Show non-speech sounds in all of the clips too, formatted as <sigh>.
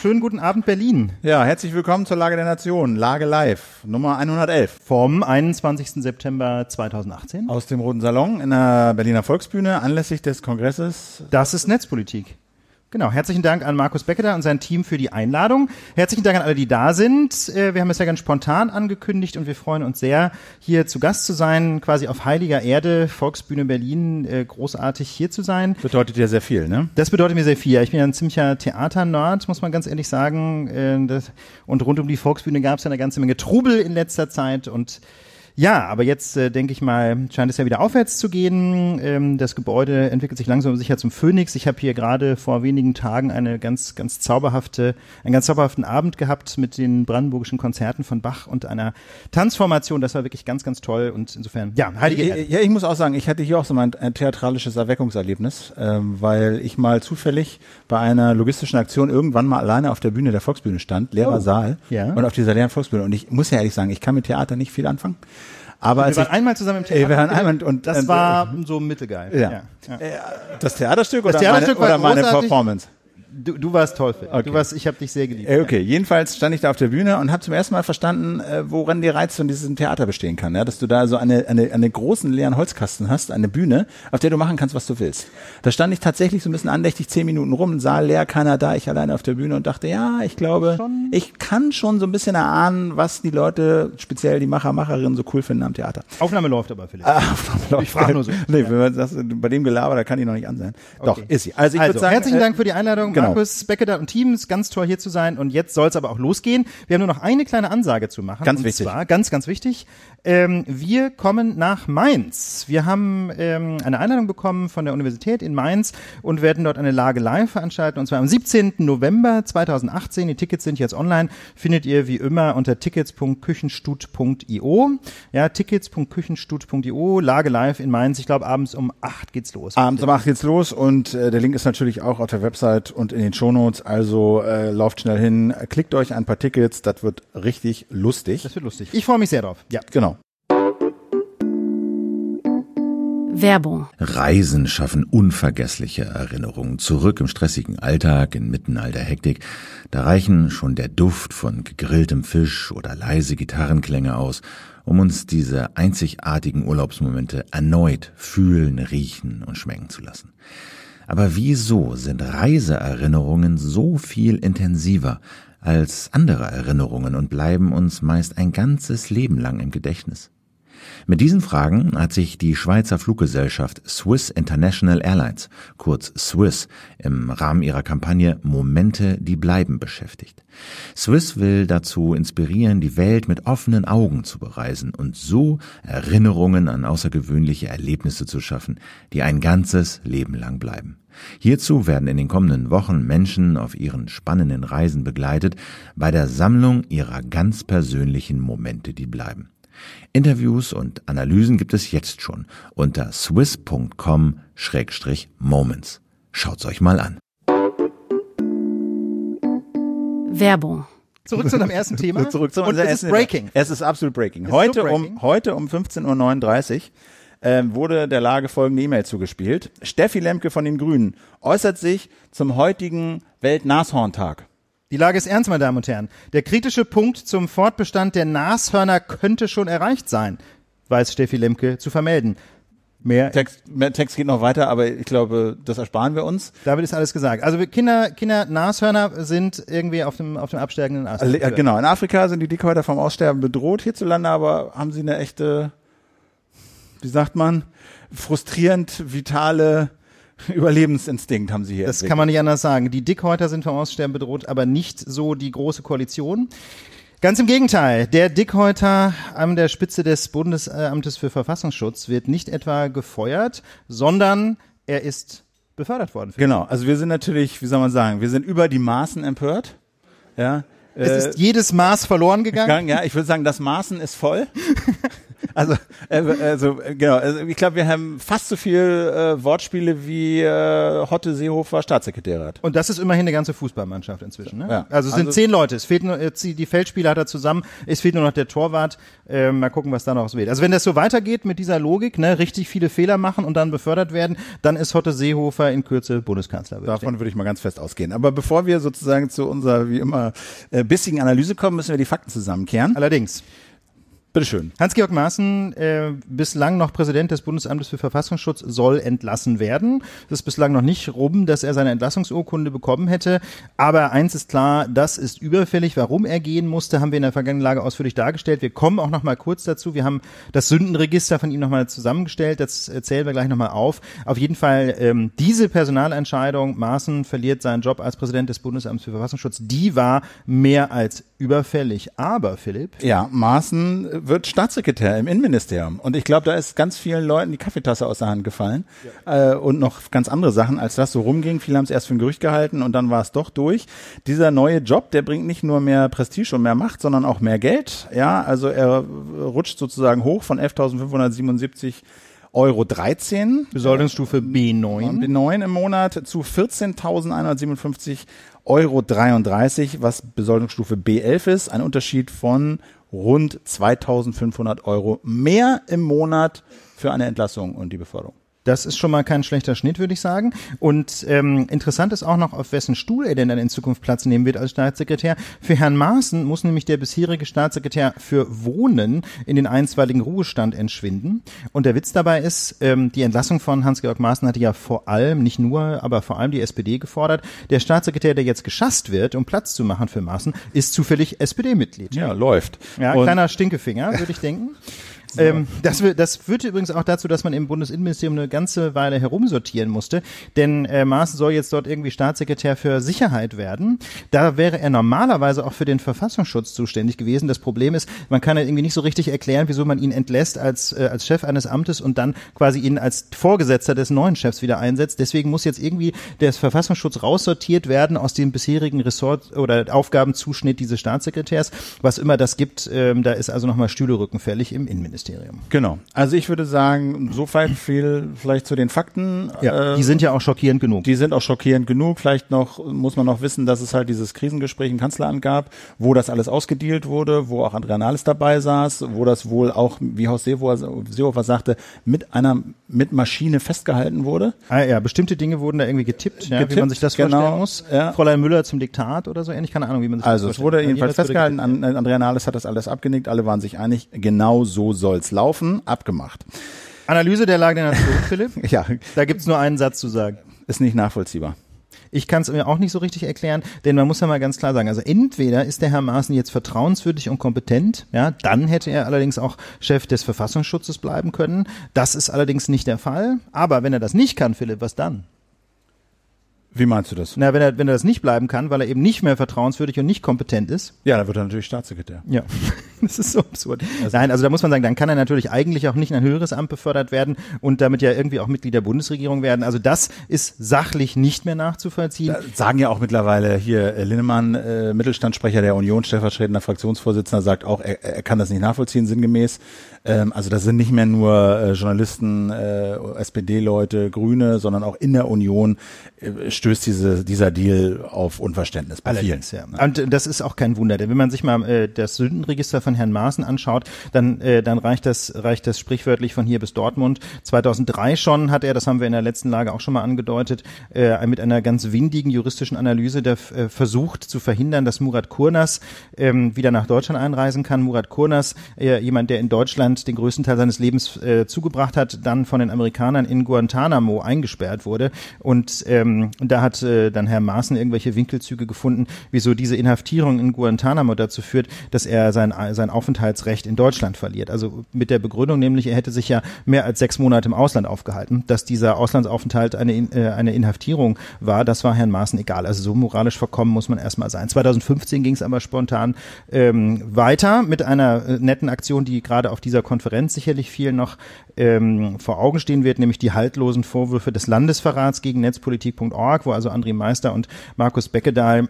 Schönen guten Abend Berlin. Ja, herzlich willkommen zur Lage der Nation, Lage Live, Nummer 111. Vom 21. September 2018. Aus dem Roten Salon in der Berliner Volksbühne anlässlich des Kongresses. Das ist Netzpolitik. Genau, herzlichen Dank an Markus Becketer und sein Team für die Einladung. Herzlichen Dank an alle, die da sind. Äh, wir haben es ja ganz spontan angekündigt und wir freuen uns sehr, hier zu Gast zu sein, quasi auf heiliger Erde, Volksbühne Berlin, äh, großartig hier zu sein. Bedeutet ja sehr viel, ne? Das bedeutet mir sehr viel. Ich bin ja ein ziemlicher Theaternerd, muss man ganz ehrlich sagen. Äh, und rund um die Volksbühne gab es ja eine ganze Menge Trubel in letzter Zeit und ja, aber jetzt äh, denke ich mal, scheint es ja wieder aufwärts zu gehen. Ähm, das Gebäude entwickelt sich langsam sicher zum Phönix. Ich habe hier gerade vor wenigen Tagen eine ganz, ganz zauberhafte, einen ganz zauberhaften Abend gehabt mit den brandenburgischen Konzerten von Bach und einer Tanzformation. Das war wirklich ganz, ganz toll. Und insofern, ja, heilige Ja, ja, ich muss auch sagen, ich hatte hier auch so mein ein theatralisches Erweckungserlebnis, ähm, weil ich mal zufällig bei einer logistischen Aktion irgendwann mal alleine auf der Bühne der Volksbühne stand, leerer Oh. Saal, Ja. und auf dieser leeren Volksbühne. Und ich muss ja ehrlich sagen, ich kann mit Theater nicht viel anfangen. Aber Wir als waren ich, einmal zusammen im Ey, wir Theater. waren einmal und- das war so mittelgeil. Ja. ja. das Theaterstück Das oder Theaterstück meine, war oder meine. Performance? Du, du warst toll. Phil. Okay. Du warst, ich habe dich sehr geliebt. Äh, Okay, jedenfalls stand ich da auf der Bühne und habe zum ersten Mal verstanden, äh, woran die Reiz von diesem Theater bestehen kann. Ja? Dass du da so eine, eine, eine großen leeren Holzkasten hast, eine Bühne, auf der du machen kannst, was du willst. Da stand ich tatsächlich so ein bisschen andächtig zehn Minuten rum, Saal leer, keiner da, ich alleine auf der Bühne und dachte, ja, ich glaube, Schon- ich kann schon so ein bisschen erahnen, was die Leute, speziell die Macher, Macherinnen so cool finden am Theater. Aufnahme läuft aber, Philipp. Ah, Ich frage nur so. Nee, wenn man das, bei dem Gelaber, da kann die noch nicht an sein. Doch, Okay. ist sie. Also ich also, würde sagen, herzlichen äh, Dank für die Einladung, genau. Markus Becketer und Team. Ist ganz toll hier zu sein. Und jetzt soll es aber auch losgehen. Wir haben nur noch eine kleine Ansage zu machen. Ganz und wichtig. Zwar, ganz, ganz wichtig. Ähm, wir kommen nach Mainz. Wir haben ähm, eine Einladung bekommen von der Universität in Mainz und werden dort eine Lage live veranstalten. Und zwar am 17. November 2018. Die Tickets sind jetzt online. Findet ihr wie immer unter tickets.küchenstut.io. Ja, tickets.küchenstut.io. Lage live in Mainz. Ich glaube, abends um 8 geht's los. Abends um 8 geht's los und äh, der Link ist natürlich auch auf der Website und in den Shownotes. Also äh, lauft schnell hin, klickt euch ein paar Tickets, das wird richtig lustig. Das wird lustig. Ich freue mich sehr drauf. Ja. Genau. Werbung. Reisen schaffen unvergessliche Erinnerungen zurück im stressigen Alltag, inmitten all der Hektik. Da reichen schon der Duft von gegrilltem Fisch oder leise Gitarrenklänge aus, um uns diese einzigartigen Urlaubsmomente erneut fühlen, riechen und schmecken zu lassen. Aber wieso sind Reiseerinnerungen so viel intensiver als andere Erinnerungen und bleiben uns meist ein ganzes Leben lang im Gedächtnis? Mit diesen Fragen hat sich die Schweizer Fluggesellschaft Swiss International Airlines, kurz Swiss, im Rahmen ihrer Kampagne Momente, die bleiben beschäftigt. Swiss will dazu inspirieren, die Welt mit offenen Augen zu bereisen und so Erinnerungen an außergewöhnliche Erlebnisse zu schaffen, die ein ganzes Leben lang bleiben. Hierzu werden in den kommenden Wochen Menschen auf ihren spannenden Reisen begleitet bei der Sammlung ihrer ganz persönlichen Momente, die bleiben. Interviews und Analysen gibt es jetzt schon unter swiss.com-moments. Schaut's euch mal an. Zurück Werbung. zu unserem ersten Thema. <laughs> Zurück zu und unserem es ist ersten- Breaking. Es ist absolut breaking. ist Heute so um breaking. heute um 15:39 Uhr ähm, wurde der Lage folgende E-Mail zugespielt. Steffi Lemke von den Grünen äußert sich zum heutigen Weltnashorntag. Die Lage ist ernst, meine Damen und Herren. Der kritische Punkt zum Fortbestand der Nashörner könnte schon erreicht sein, weiß Steffi Lemke zu vermelden. Mehr, Text, mehr Text geht noch weiter, aber ich glaube, das ersparen wir uns. damit ist alles gesagt. Also Kinder, Kinder, Nashörner sind irgendwie auf dem, auf dem absteigenden Ast. Äh, Genau, in Afrika sind die Dickhäuter vom Aussterben bedroht. Hierzulande aber haben sie eine echte, wie sagt man, frustrierend vitale <laughs> Überlebensinstinkt haben sie hier. Das kann man nicht anders sagen. Die Dickhäuter sind vom Aussterben bedroht, aber nicht so die große Koalition. Ganz im Gegenteil. Der Dickhäuter an der Spitze des Bundesamtes für Verfassungsschutz wird nicht etwa gefeuert, sondern er ist befördert worden. Genau, also wir sind natürlich, wie soll man sagen, wir sind über die Maßen empört. Ja, Es ist jedes Maß verloren gegangen. gegangen. Ja, ich würde sagen, das Maßen ist voll. <laughs> Also, äh, also äh, genau, also ich glaube, wir haben fast so viel äh, Wortspiele wie äh, Hotte Seehofer Staatssekretär. Und das ist immerhin eine ganze Fußballmannschaft inzwischen. Ne? Ja. Also es sind Also- zehn Leute. Es fehlt nur jetzt die Feldspieler hat er zusammen. Es fehlt nur noch der Torwart. Äh, mal gucken, was da noch wird. Also wenn das so weitergeht mit dieser Logik, ne, richtig viele Fehler machen und dann befördert werden, dann ist Hotte Seehofer in Kürze Bundeskanzler. würde ich. Davon würde ich mal ganz fest ausgehen. Aber bevor wir sozusagen zu unserer, wie immer, äh, bissigen Analyse kommen, müssen wir die Fakten zusammenkehren. Allerdings. Bitteschön. Hans-Georg Maaßen, äh, bislang noch Präsident des Bundesamtes für Verfassungsschutz, soll entlassen werden. Es ist bislang noch nicht rum, dass er seine Entlassungsurkunde bekommen hätte. Aber eins ist klar, das ist überfällig. Warum er gehen musste, haben wir in der vergangenen Lage ausführlich dargestellt. Wir kommen auch noch mal kurz dazu. Wir haben das Sündenregister von ihm noch mal zusammengestellt. Das äh, zählen wir gleich noch mal auf. Auf jeden Fall ähm, diese Personalentscheidung, Maaßen verliert seinen Job als Präsident des Bundesamts für Verfassungsschutz, die war mehr als überfällig. Aber, Philipp, Ja, Maaßen wird Staatssekretär im Innenministerium. Und ich glaube, da ist ganz vielen Leuten die Kaffeetasse aus der Hand gefallen. Äh, und noch ganz andere Sachen, als das so rumging. Viele haben es erst für ein Gerücht gehalten und dann war es doch durch. Dieser neue Job, der bringt nicht nur mehr Prestige und mehr Macht, sondern auch mehr Geld. Ja, also er rutscht sozusagen hoch von 11.577 Euro 13. Besoldungsstufe B9. B9 im Monat zu 14.157 Euro 33, was Besoldungsstufe B11 ist. Ein Unterschied von rund 2.500 Euro mehr im Monat für eine Entlassung und die Beförderung. Das ist schon mal kein schlechter Schnitt, würde ich sagen. Und ähm, interessant ist auch noch, auf wessen Stuhl er denn dann in Zukunft Platz nehmen wird als Staatssekretär. Für Herrn Maaßen muss nämlich der bisherige Staatssekretär für Wohnen in den einstweiligen Ruhestand entschwinden. Und der Witz dabei ist, ähm, die Entlassung von Hans-Georg Maaßen hatte ja vor allem, nicht nur, aber vor allem die SPD gefordert. Der Staatssekretär, der jetzt geschasst wird, um Platz zu machen für Maaßen, ist zufällig SPD-Mitglied. Ja, läuft. Ja, Und- kleiner Stinkefinger, würde ich denken. <laughs> Ähm, das, das führte übrigens auch dazu, dass man im Bundesinnenministerium eine ganze Weile herumsortieren musste, denn äh, Maaßen soll jetzt dort irgendwie Staatssekretär für Sicherheit werden. Da wäre er normalerweise auch für den Verfassungsschutz zuständig gewesen. Das Problem ist, man kann ja irgendwie nicht so richtig erklären, wieso man ihn entlässt als, äh, als Chef eines Amtes und dann quasi ihn als Vorgesetzter des neuen Chefs wieder einsetzt. Deswegen muss jetzt irgendwie der Verfassungsschutz raussortiert werden aus dem bisherigen Ressort oder Aufgabenzuschnitt dieses Staatssekretärs. Was immer das gibt, ähm, da ist also nochmal Stühlerücken fällig im Innenministerium. Genau. Also ich würde sagen, so viel vielleicht zu den Fakten. Ja, Äh, die sind ja auch schockierend genug. Die sind auch schockierend genug. Vielleicht noch muss man noch wissen, dass es halt dieses Krisengespräch im Kanzleramt gab, wo das alles ausgedealt wurde, wo auch Andrea Nahles dabei saß, wo das wohl auch, wie Horst Seehofer, Seehofer sagte, mit einer mit Maschine festgehalten wurde. Ah, ja, bestimmte Dinge wurden da irgendwie getippt, ja, wie Getippt, man sich das genau, vorstellen muss. ja. Fräulein Müller zum Diktat oder so ähnlich, keine Ahnung, wie man sich Also das es wurde vorstellt. jedenfalls Jedenfalls wurde festgehalten, An- Andrea Nahles hat das alles abgenickt, alle waren sich einig, genau so soll's laufen, abgemacht. Analyse der Lage der Nation, <laughs> Philipp. Ja, Da gibt's nur einen Satz zu sagen. ist nicht nachvollziehbar. Ich kann es mir auch nicht so richtig erklären, denn man muss ja mal ganz klar sagen, also entweder ist der Herr Maaßen jetzt vertrauenswürdig und kompetent, ja, dann hätte er allerdings auch Chef des Verfassungsschutzes bleiben können. Das ist allerdings nicht der Fall. Aber wenn er das nicht kann, Philipp, was dann? Wie meinst du das? Na, wenn er, wenn er das nicht bleiben kann, weil er eben nicht mehr vertrauenswürdig und nicht kompetent ist, Ja, dann wird er natürlich Staatssekretär. Ja, <laughs> das ist so absurd. Nein, also da muss man sagen, dann kann er natürlich eigentlich auch nicht in ein höheres Amt befördert werden und damit ja irgendwie auch Mitglied der Bundesregierung werden. Also das ist sachlich nicht mehr nachzuvollziehen. Da sagen ja auch mittlerweile hier äh, Linnemann, äh, Mittelstandssprecher der Union, stellvertretender Fraktionsvorsitzender, sagt auch, er, er kann das nicht nachvollziehen, sinngemäß. Ähm, also das sind nicht mehr nur äh, Journalisten, äh, SPD-Leute, Grüne, sondern auch in der Union äh, stößt diese, dieser Deal auf Unverständnis bei vielen. Ja. Und äh, das ist auch kein Wunder, denn wenn man sich mal äh, das Sündenregister von Herrn Maaßen anschaut, dann, äh, dann reicht das, reicht das sprichwörtlich von hier bis Dortmund. 2003 schon hat er, das haben wir in der letzten Lage auch schon mal angedeutet, äh, mit einer ganz windigen juristischen Analyse der, äh, versucht zu verhindern, dass Murat Kurnas ähm, wieder nach Deutschland einreisen kann. Murat Kurnas, äh, jemand, der in Deutschland den größten Teil seines Lebens äh, zugebracht hat, dann von den Amerikanern in Guantanamo eingesperrt wurde. Und, ähm, und da hat äh, dann Herr Maaßen irgendwelche Winkelzüge gefunden, wieso diese Inhaftierung in Guantanamo dazu führt, dass er sein, sein Aufenthaltsrecht in Deutschland verliert. Also mit der Begründung nämlich, er hätte sich ja mehr als sechs Monate im Ausland aufgehalten. Dass dieser Auslandsaufenthalt eine, In- äh, eine Inhaftierung war, das war Herrn Maaßen egal. Also so moralisch verkommen muss man erstmal sein. 2015 ging es aber spontan ähm, weiter mit einer äh, netten Aktion, die gerade auf dieser Konferenz sicherlich vielen noch ähm, vor Augen stehen wird, nämlich die haltlosen Vorwürfe des Landesverrats gegen netzpolitik.org, wo also André Meister und Markus Beckedahl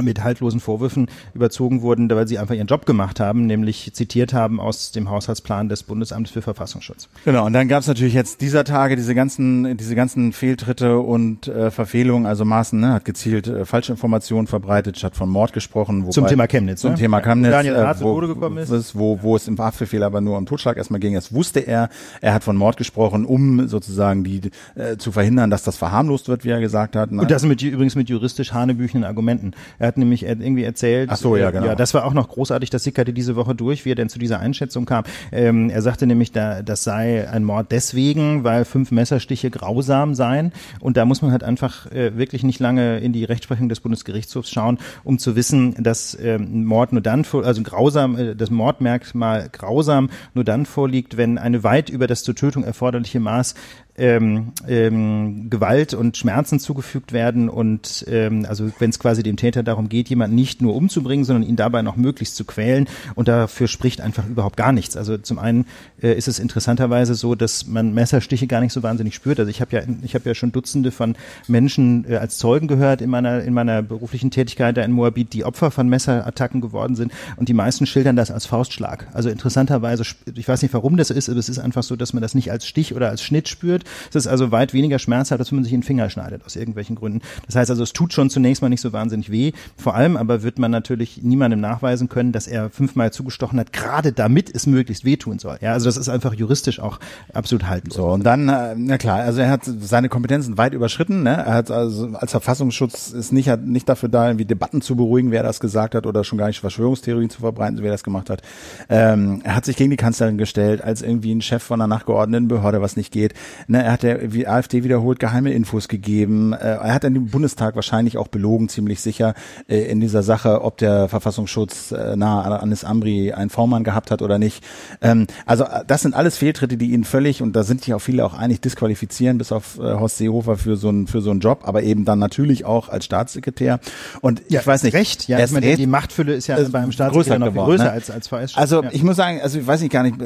mit haltlosen Vorwürfen überzogen wurden, weil sie einfach ihren Job gemacht haben, nämlich zitiert haben aus dem Haushaltsplan des Bundesamtes für Verfassungsschutz. Genau, und dann gab es natürlich jetzt dieser Tage diese ganzen, diese ganzen Fehltritte und äh, Verfehlungen. Also Maaßen ne, hat gezielt äh, falsche Informationen verbreitet, hat von Mord gesprochen. Wobei, Zum Thema Chemnitz. Zum ne? Thema Chemnitz, Daniel äh, Rath wo, gekommen ist. ist, wo, wo es im Haftbefehl aber nur um Totschlag erstmal ging. Das wusste er. Er hat von Mord gesprochen, um sozusagen die äh, zu verhindern, dass das verharmlost wird, wie er gesagt hat. Ne? Und das mit, übrigens mit juristisch hanebüchenden Argumenten. Er hat nämlich irgendwie erzählt. Ach so, ja, genau. Ja, das war auch noch großartig. Das sickerte diese Woche durch, wie er denn zu dieser Einschätzung kam. Ähm, er sagte nämlich, da, das sei ein Mord deswegen, weil fünf Messerstiche grausam seien. Und da muss man halt einfach äh, wirklich nicht lange in die Rechtsprechung des Bundesgerichtshofs schauen, um zu wissen, dass ähm, Mord nur dann vor, also grausam, äh, das Mordmerkmal grausam nur dann vorliegt, wenn eine weit über das zur Tötung erforderliche Maß ähm, ähm, Gewalt und Schmerzen zugefügt werden und ähm, also wenn es quasi dem Täter darum geht, jemanden nicht nur umzubringen, sondern ihn dabei noch möglichst zu quälen und dafür spricht einfach überhaupt gar nichts. Also zum einen äh, ist es interessanterweise so, dass man Messerstiche gar nicht so wahnsinnig spürt. Also ich habe ja ich habe ja schon Dutzende von Menschen äh, als Zeugen gehört in meiner in meiner beruflichen Tätigkeit da in Moabit, die Opfer von Messerattacken geworden sind und die meisten schildern das als Faustschlag. Also interessanterweise, ich weiß nicht, warum das ist, aber es ist einfach so, dass man das nicht als Stich oder als Schnitt spürt. Es ist also weit weniger schmerzhaft, als wenn man sich den Finger schneidet aus irgendwelchen Gründen. Das heißt also, es tut schon zunächst mal nicht so wahnsinnig weh. Vor allem aber wird man natürlich niemandem nachweisen können, dass er fünfmal zugestochen hat, gerade damit es möglichst wehtun soll. Ja, also das ist einfach juristisch auch absolut haltlos. So, und dann, äh, na klar, also er hat seine Kompetenzen weit überschritten. Ne? Er hat also als Verfassungsschutz ist nicht, hat nicht dafür da, irgendwie Debatten zu beruhigen, wer das gesagt hat, oder schon gar nicht Verschwörungstheorien zu verbreiten, so wie er das gemacht hat. Ähm, er hat sich gegen die Kanzlerin gestellt, als irgendwie ein Chef von einer nachgeordneten Behörde, was nicht geht. Ne? Er hat der AfD wiederholt geheime Infos gegeben. Äh, er hat an dem Bundestag wahrscheinlich auch belogen, ziemlich sicher, äh, in dieser Sache, ob der Verfassungsschutz äh, nahe an Anis Amri einen V-Mann gehabt hat oder nicht. Ähm, also das sind alles Fehltritte, die ihn völlig, und da sind sich auch viele auch einig, disqualifizieren, bis auf Horst Seehofer für so einen für so einen Job, aber eben dann natürlich auch als Staatssekretär. Und ja, ich weiß nicht, recht, ja, ich meine, die Machtfülle ist ja äh, beim Staatssekretär noch geworden, größer ne? als als VS. Also ja. ich muss sagen, also ich weiß nicht gar nicht,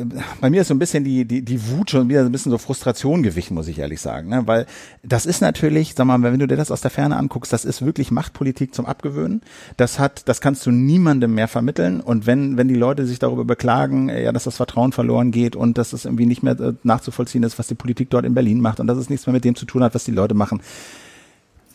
bei mir ist so ein bisschen die, die, die Wut schon wieder so ein bisschen so Frustration gewichen, muss ich ehrlich sagen. Ne? Weil das ist natürlich, sag mal, wenn du dir das aus der Ferne anguckst, das ist wirklich Machtpolitik zum Abgewöhnen. Das hat, das kannst du niemandem mehr vermitteln. Und wenn, wenn die Leute sich darüber beklagen, äh, ja, dass das Vertrauen verloren geht und dass es irgendwie nicht mehr äh, nachzuvollziehen ist, was die Politik dort in Berlin macht und dass es nichts mehr mit dem zu tun hat, was die Leute machen,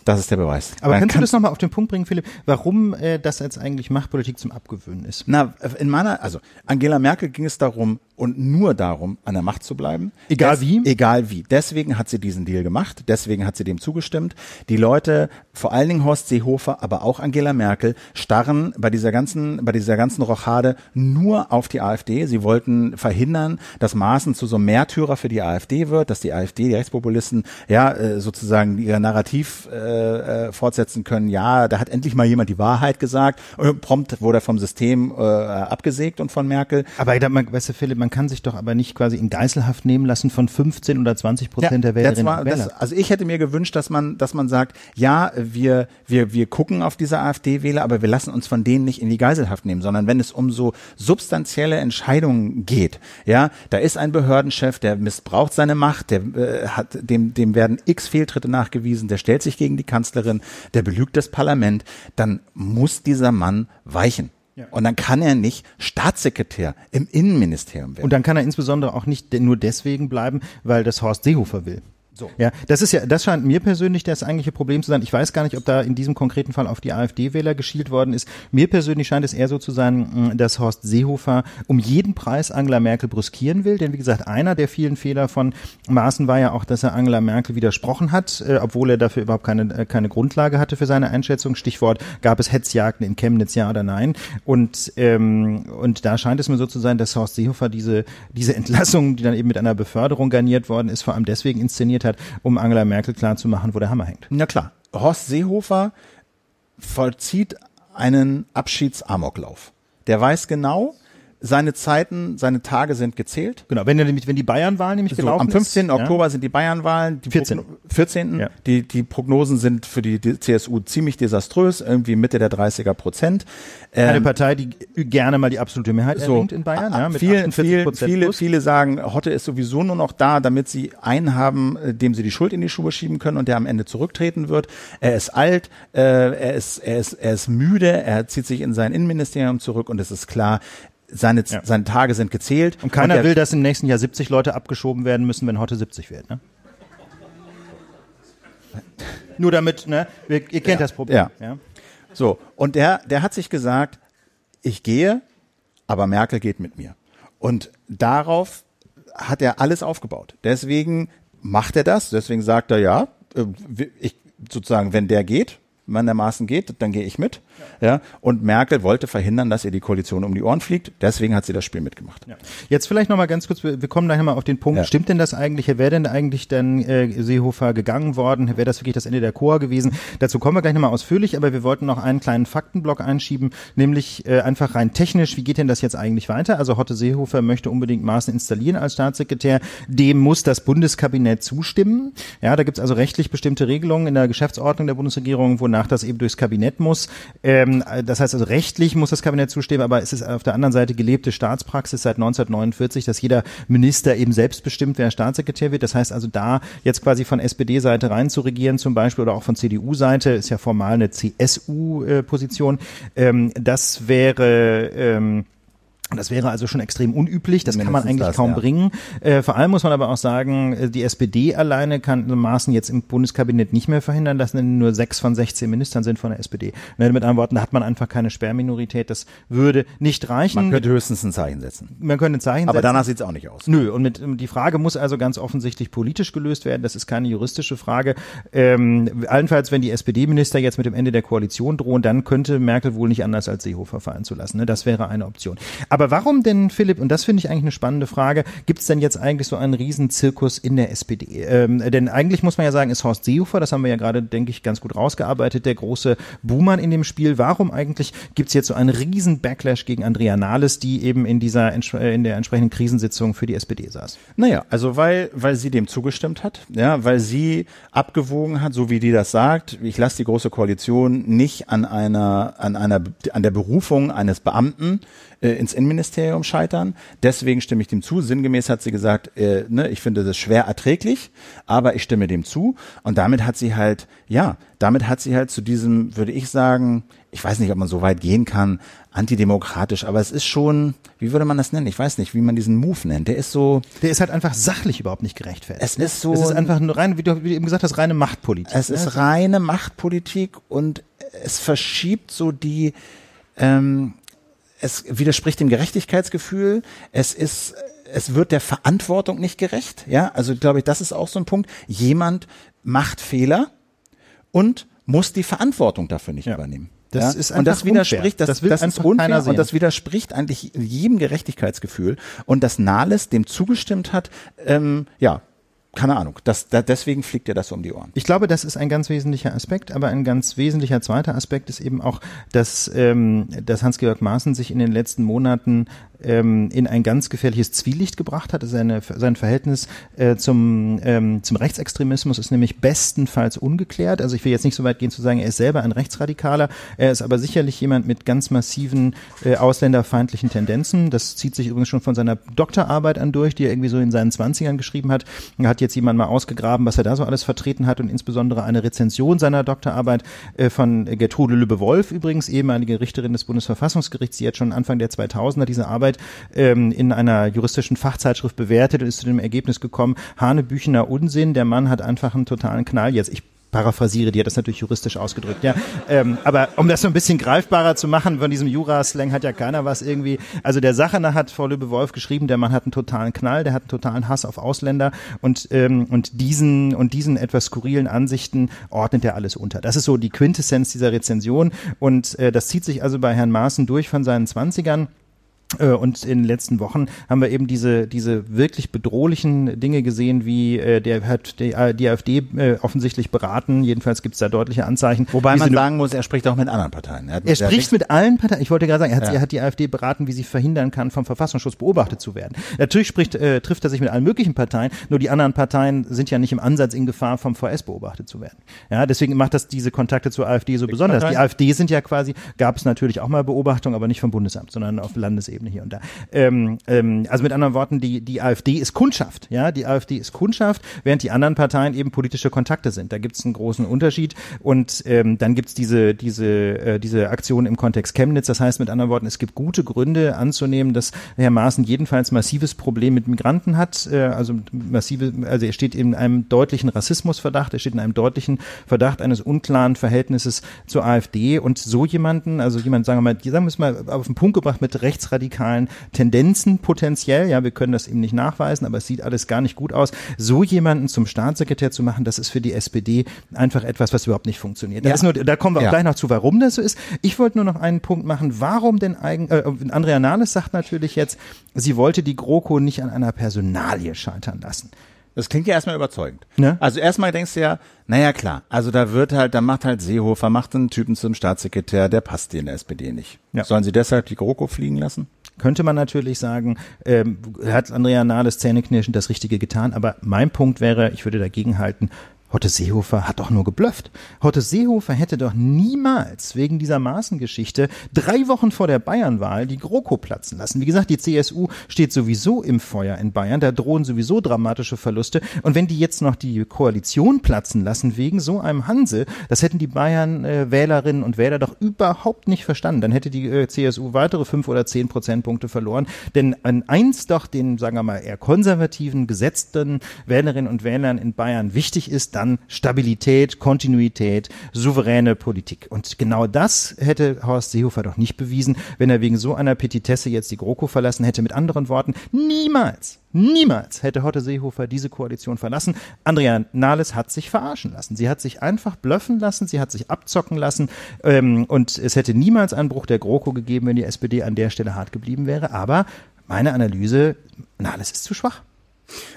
das ist der Beweis. Aber Dann kannst du das nochmal auf den Punkt bringen, Philipp, warum äh, das jetzt eigentlich Machtpolitik zum Abgewöhnen ist? Na, in meiner, also Angela Merkel ging es darum und nur darum, an der Macht zu bleiben. Egal wie? Egal wie. Deswegen hat sie diesen Deal gemacht, deswegen hat sie dem zugestimmt. Die Leute, vor allen Dingen Horst Seehofer, aber auch Angela Merkel, starren bei dieser ganzen, bei dieser ganzen Rochade nur auf die AfD. Sie wollten verhindern, dass Maaßen zu so einem Märtyrer für die AfD wird, dass die AfD, die Rechtspopulisten, ja, äh, sozusagen ihr Narrativ äh, äh, fortsetzen können. Ja, da hat endlich mal jemand die Wahrheit gesagt. Und prompt wurde er vom System äh, abgesägt und von Merkel. Aber man, weißt du, Philipp, man kann sich doch aber nicht quasi in Geiselhaft nehmen lassen von 15 oder 20 Prozent der Wählerinnen war, und Wähler. das, also ich hätte mir gewünscht, dass man, dass man sagt, ja, wir, wir, wir gucken auf diese AfD-Wähler, aber wir lassen uns von denen nicht in die Geiselhaft nehmen, sondern wenn es um so substanzielle Entscheidungen geht, ja, da ist ein Behördenchef, der missbraucht seine Macht, der äh, hat, dem, dem werden x Fehltritte nachgewiesen, der stellt sich gegen die Kanzlerin, der belügt das Parlament, dann muss dieser Mann weichen. Und dann kann er nicht Staatssekretär im Innenministerium werden. Und dann kann er insbesondere auch nicht nur deswegen bleiben, weil das Horst Seehofer will. So. Ja, das ist ja, das scheint mir persönlich das eigentliche Problem zu sein. Ich weiß gar nicht, ob da in diesem konkreten Fall auf die AfD-Wähler geschielt worden ist. Mir persönlich scheint es eher so zu sein, mh, dass Horst Seehofer um jeden Preis Angela Merkel brüskieren will. Denn wie gesagt, einer der vielen Fehler von Maaßen war ja auch, dass er Angela Merkel widersprochen hat, äh, obwohl er dafür überhaupt keine, äh, keine Grundlage hatte für seine Einschätzung. Stichwort, gab es Hetzjagden in Chemnitz, ja oder nein? Und, ähm, und da scheint es mir so zu sein, dass Horst Seehofer diese, diese Entlassung, die dann eben mit einer Beförderung garniert worden ist, vor allem deswegen inszeniert hat, um Angela Merkel klarzumachen, wo der Hammer hängt. Na klar. Horst Seehofer vollzieht einen Abschiedsamoklauf. Der weiß genau, seine Zeiten, seine Tage sind gezählt. Genau, wenn, nämlich, wenn die Bayernwahl nämlich So, am 15. ist. Oktober sind die Bayernwahlen. Die 14.. Progno- 14. Ja. Die, die Prognosen sind für die, CSU ziemlich desaströs, irgendwie Mitte der 30er Prozent. Ja. Eine Ähm, Partei, die gerne mal die absolute Mehrheit erringt in Bayern. Ja, mit viele, 48 viele, Prozent viele, plus. viele sagen, Hotte ist sowieso nur noch da, damit sie einen haben, äh, dem sie die Schuld in die Schuhe schieben können und der am Ende zurücktreten wird. Er ist alt, äh, er ist, er ist, er ist müde, er zieht sich in sein Innenministerium zurück und es ist klar, seine, Ja. seine Tage sind gezählt. Und keiner er- will, dass im nächsten Jahr 70 Leute abgeschoben werden müssen, wenn Hotte 70 wird. Ne? <laughs> Nur damit, ne? Ihr kennt das Problem. Ja. ja. So, und der, der hat sich gesagt, ich gehe, aber Merkel geht mit mir. Und darauf hat er alles aufgebaut. Deswegen macht er das, deswegen sagt er, ja, äh, ich, sozusagen, wenn der geht, wenn der Maaßen geht, dann gehe ich mit. Ja. Und Merkel wollte verhindern, dass ihr die Koalition um die Ohren fliegt. Deswegen hat sie das Spiel mitgemacht. Ja. Jetzt vielleicht noch mal ganz kurz, wir wir kommen gleich noch mal auf den Punkt, Ja. stimmt denn das eigentlich, wäre denn eigentlich dann äh, Seehofer gegangen worden, wäre das wirklich das Ende der Chor gewesen? Dazu kommen wir gleich noch mal ausführlich, aber wir wollten noch einen kleinen Faktenblock einschieben, nämlich äh, einfach rein technisch, wie geht denn das jetzt eigentlich weiter? Also Hotte Seehofer möchte unbedingt Maaßen installieren als Staatssekretär, dem muss das Bundeskabinett zustimmen. Ja, da gibt es also rechtlich bestimmte Regelungen in der Geschäftsordnung der Bundesregierung, wonach das eben durchs Kabinett muss. Ähm, das heißt also rechtlich muss das Kabinett zustimmen, aber es ist auf der anderen Seite gelebte Staatspraxis seit 1949, dass jeder Minister eben selbst bestimmt, wer Staatssekretär wird. Das heißt also da jetzt quasi von SPD-Seite rein zu regieren zum Beispiel oder auch von CDU-Seite, ist ja formal eine CSU-Position. Ähm, das wäre ähm, das wäre also schon extrem unüblich, das kann man Mindestens eigentlich das, kaum ja. bringen. Äh, vor allem muss man aber auch sagen, äh, die SPD alleine kann Maaßen jetzt im Bundeskabinett nicht mehr verhindern, dass nur sechs von 16 Ministern sind von der SPD. Mit anderen Worten, da hat man einfach keine Sperrminorität, das würde nicht reichen. Man könnte höchstens ein Zeichen setzen. man könnte ein Zeichen Aber setzen. danach sieht's auch nicht aus. Nö, und mit, die Frage muss also ganz offensichtlich politisch gelöst werden. Das ist keine juristische Frage. Ähm, allenfalls, wenn die SPD-Minister jetzt mit dem Ende der Koalition drohen, dann könnte Merkel wohl nicht anders als Seehofer fallen zu lassen. Ne? Das wäre eine Option. Aber warum denn, Philipp, und das finde ich eigentlich eine spannende Frage, gibt es denn jetzt eigentlich so einen Riesenzirkus in der SPD? Ähm, denn eigentlich muss man ja sagen, ist Horst Seehofer, das haben wir ja gerade, denke ich, ganz gut rausgearbeitet, der große Buhmann in dem Spiel. Warum eigentlich gibt es jetzt so einen riesen Backlash gegen Andrea Nahles, die eben in dieser äh, in der entsprechenden Krisensitzung für die SPD saß? Naja, also weil, weil sie dem zugestimmt hat, ja, weil sie abgewogen hat, so wie die das sagt, ich lasse die Große Koalition nicht an einer, an einer, an der Berufung eines Beamten äh, ins Innenministerium scheitern. Deswegen stimme ich dem zu. Sinngemäß hat sie gesagt, äh, ne, ich finde das schwer erträglich, aber ich stimme dem zu. Und damit hat sie halt, ja, damit hat sie halt zu diesem, würde ich sagen, ich weiß nicht, ob man so weit gehen kann, antidemokratisch, aber es ist schon, wie würde man das nennen? Ich weiß nicht, wie man diesen Move nennt. Der ist so, Der ist halt einfach sachlich überhaupt nicht gerechtfertigt. Es ist so Es ist ein- einfach nur rein, wie du, wie du eben gesagt hast, reine Machtpolitik. Es ne? ist reine Machtpolitik und es verschiebt so die, ähm, es widerspricht dem Gerechtigkeitsgefühl. Es ist, es wird der Verantwortung nicht gerecht. Ja, also glaube ich, das ist auch so ein Punkt. Jemand macht Fehler und muss die Verantwortung dafür nicht Ja. übernehmen. Das ja? ist und das einfach unfair. widerspricht, das, Das das ist unfair und das widerspricht eigentlich jedem Gerechtigkeitsgefühl. Und dass Nahles dem zugestimmt hat, ähm, ja, keine Ahnung. Das, da, deswegen fliegt dir das um die Ohren. Ich glaube, das ist ein ganz wesentlicher Aspekt, aber ein ganz wesentlicher zweiter Aspekt ist eben auch, dass, ähm, dass Hans-Georg Maaßen sich in den letzten Monaten ähm, in ein ganz gefährliches Zwielicht gebracht hat. Seine, sein Verhältnis äh, zum, ähm, zum Rechtsextremismus ist nämlich bestenfalls ungeklärt. Also ich will jetzt nicht so weit gehen zu sagen, er ist selber ein Rechtsradikaler. Er ist aber sicherlich jemand mit ganz massiven äh, ausländerfeindlichen Tendenzen. Das zieht sich übrigens schon von seiner Doktorarbeit an durch, die er irgendwie so in seinen Zwanzigern geschrieben hat. Er hat jetzt jemand mal ausgegraben, was er da so alles vertreten hat und insbesondere eine Rezension seiner Doktorarbeit äh, von Gertrude Lübbe-Wolf übrigens, ehemalige Richterin des Bundesverfassungsgerichts, die jetzt schon Anfang der 2000er diese Arbeit ähm, in einer juristischen Fachzeitschrift bewertet und ist zu dem Ergebnis gekommen, Hanebüchener Unsinn, der Mann hat einfach einen totalen Knall. Jetzt, ich paraphrasiere, hat das natürlich juristisch ausgedrückt, ja. Ähm, aber um das so ein bisschen greifbarer zu machen, von diesem Jura-Slang hat ja keiner was irgendwie. Also der Sache nach hat Frau Lübbe-Wolf geschrieben, der Mann hat einen totalen Knall, der hat einen totalen Hass auf Ausländer und, ähm, und diesen, und diesen etwas skurrilen Ansichten ordnet er alles unter. Das ist so die Quintessenz dieser Rezension und äh, das zieht sich also bei Herrn Maaßen durch von seinen Zwanzigern. Äh, und in den letzten Wochen haben wir eben diese, diese wirklich bedrohlichen Dinge gesehen, wie äh, der hat die, äh, die AfD äh, offensichtlich beraten. Jedenfalls gibt es da deutliche Anzeichen. Wobei man sagen muss, er spricht auch mit anderen Parteien. Er, er spricht mit allen Parteien. Ich wollte gerade sagen, er hat, Ja. er hat die AfD beraten, wie sie verhindern kann, vom Verfassungsschutz beobachtet zu werden. Natürlich spricht, äh, trifft er sich mit allen möglichen Parteien, nur die anderen Parteien sind ja nicht im Ansatz in Gefahr, vom VS beobachtet zu werden. Ja, deswegen macht das diese Kontakte zur AfD so besonders. Die? AfD sind ja quasi, gab es natürlich auch mal Beobachtung, aber nicht vom Bundesamt, sondern auf Landesebene hier und da. Ähm, ähm, also mit anderen Worten, die, die AfD ist Kundschaft. Ja, die AfD ist Kundschaft, während die anderen Parteien eben politische Kontakte sind. Da gibt es einen großen Unterschied. Und ähm, dann gibt es diese, diese, äh, diese Aktion im Kontext Chemnitz. Das heißt mit anderen Worten, es gibt gute Gründe anzunehmen, dass Herr Maaßen jedenfalls massives Problem mit Migranten hat. Äh, also massive, also er steht in einem deutlichen Rassismusverdacht, er steht in einem deutlichen Verdacht eines unklaren Verhältnisses zur AfD und so jemanden, also jemand, sagen wir mal, sagen wir es mal auf den Punkt gebracht mit rechtsradikalen Tendenzen potenziell, ja, wir können das eben nicht nachweisen, aber es sieht alles gar nicht gut aus, so jemanden zum Staatssekretär zu machen, das ist für die SPD einfach etwas, was überhaupt nicht funktioniert. Da, Ja. nur, da kommen wir auch Ja. gleich noch zu, warum das so ist. Ich wollte nur noch einen Punkt machen, warum denn eigentlich, äh, Andrea Nahles sagt natürlich jetzt, sie wollte die GroKo nicht an einer Personalie scheitern lassen. Das klingt ja erstmal überzeugend. Ne? Also erstmal denkst du ja, naja klar, also da wird halt, da macht halt Seehofer, macht einen Typen zum Staatssekretär, der passt dir in der SPD nicht. Ja. Sollen sie deshalb die GroKo fliegen lassen? Könnte man natürlich sagen, ähm, hat Andrea Nahles zähneknirschend das Richtige getan, aber mein Punkt wäre, ich würde dagegen halten, Hotte Seehofer hat doch nur geblufft. Hotte Seehofer hätte doch niemals wegen dieser Maßengeschichte drei Wochen vor der Bayernwahl die GroKo platzen lassen. Wie gesagt, die CSU steht sowieso im Feuer in Bayern, da drohen sowieso dramatische Verluste. Und wenn die jetzt noch die Koalition platzen lassen wegen so einem Hansel, das hätten die Bayern-Wählerinnen und Wähler doch überhaupt nicht verstanden. Dann hätte die äh, CSU weitere fünf oder zehn Prozentpunkte verloren. Denn an eins doch den, sagen wir mal, eher konservativen, gesetzten Wählerinnen und Wählern in Bayern wichtig ist, dann Stabilität, Kontinuität, souveräne Politik. Und genau das hätte Horst Seehofer doch nicht bewiesen, wenn er wegen so einer Petitesse jetzt die GroKo verlassen hätte. Mit anderen Worten, niemals, niemals hätte Horst Seehofer diese Koalition verlassen. Andrea Nahles hat sich verarschen lassen. Sie hat sich einfach blöffen lassen, sie hat sich abzocken lassen ähm, und es hätte niemals einen Bruch der GroKo gegeben, wenn die SPD an der Stelle hart geblieben wäre. Aber meine Analyse, Nahles ist zu schwach.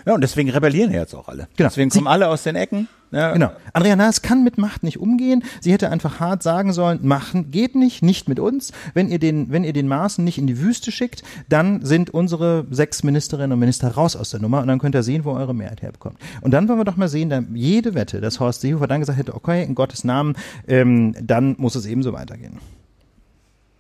Ja, und deswegen rebellieren ja jetzt auch alle. Genau. Deswegen Sie- kommen alle aus den Ecken. Ja, Genau. Andrea Nahles kann mit Macht nicht umgehen. Sie hätte einfach hart sagen sollen, machen geht nicht, nicht mit uns. Wenn ihr den, wenn ihr den Maßen nicht in die Wüste schickt, dann sind unsere sechs Ministerinnen und Minister raus aus der Nummer und dann könnt ihr sehen, wo eure Mehrheit herbekommt. Und dann wollen wir doch mal sehen, dann jede Wette, dass Horst Seehofer dann gesagt hätte, okay, in Gottes Namen, ähm, dann muss es eben so weitergehen.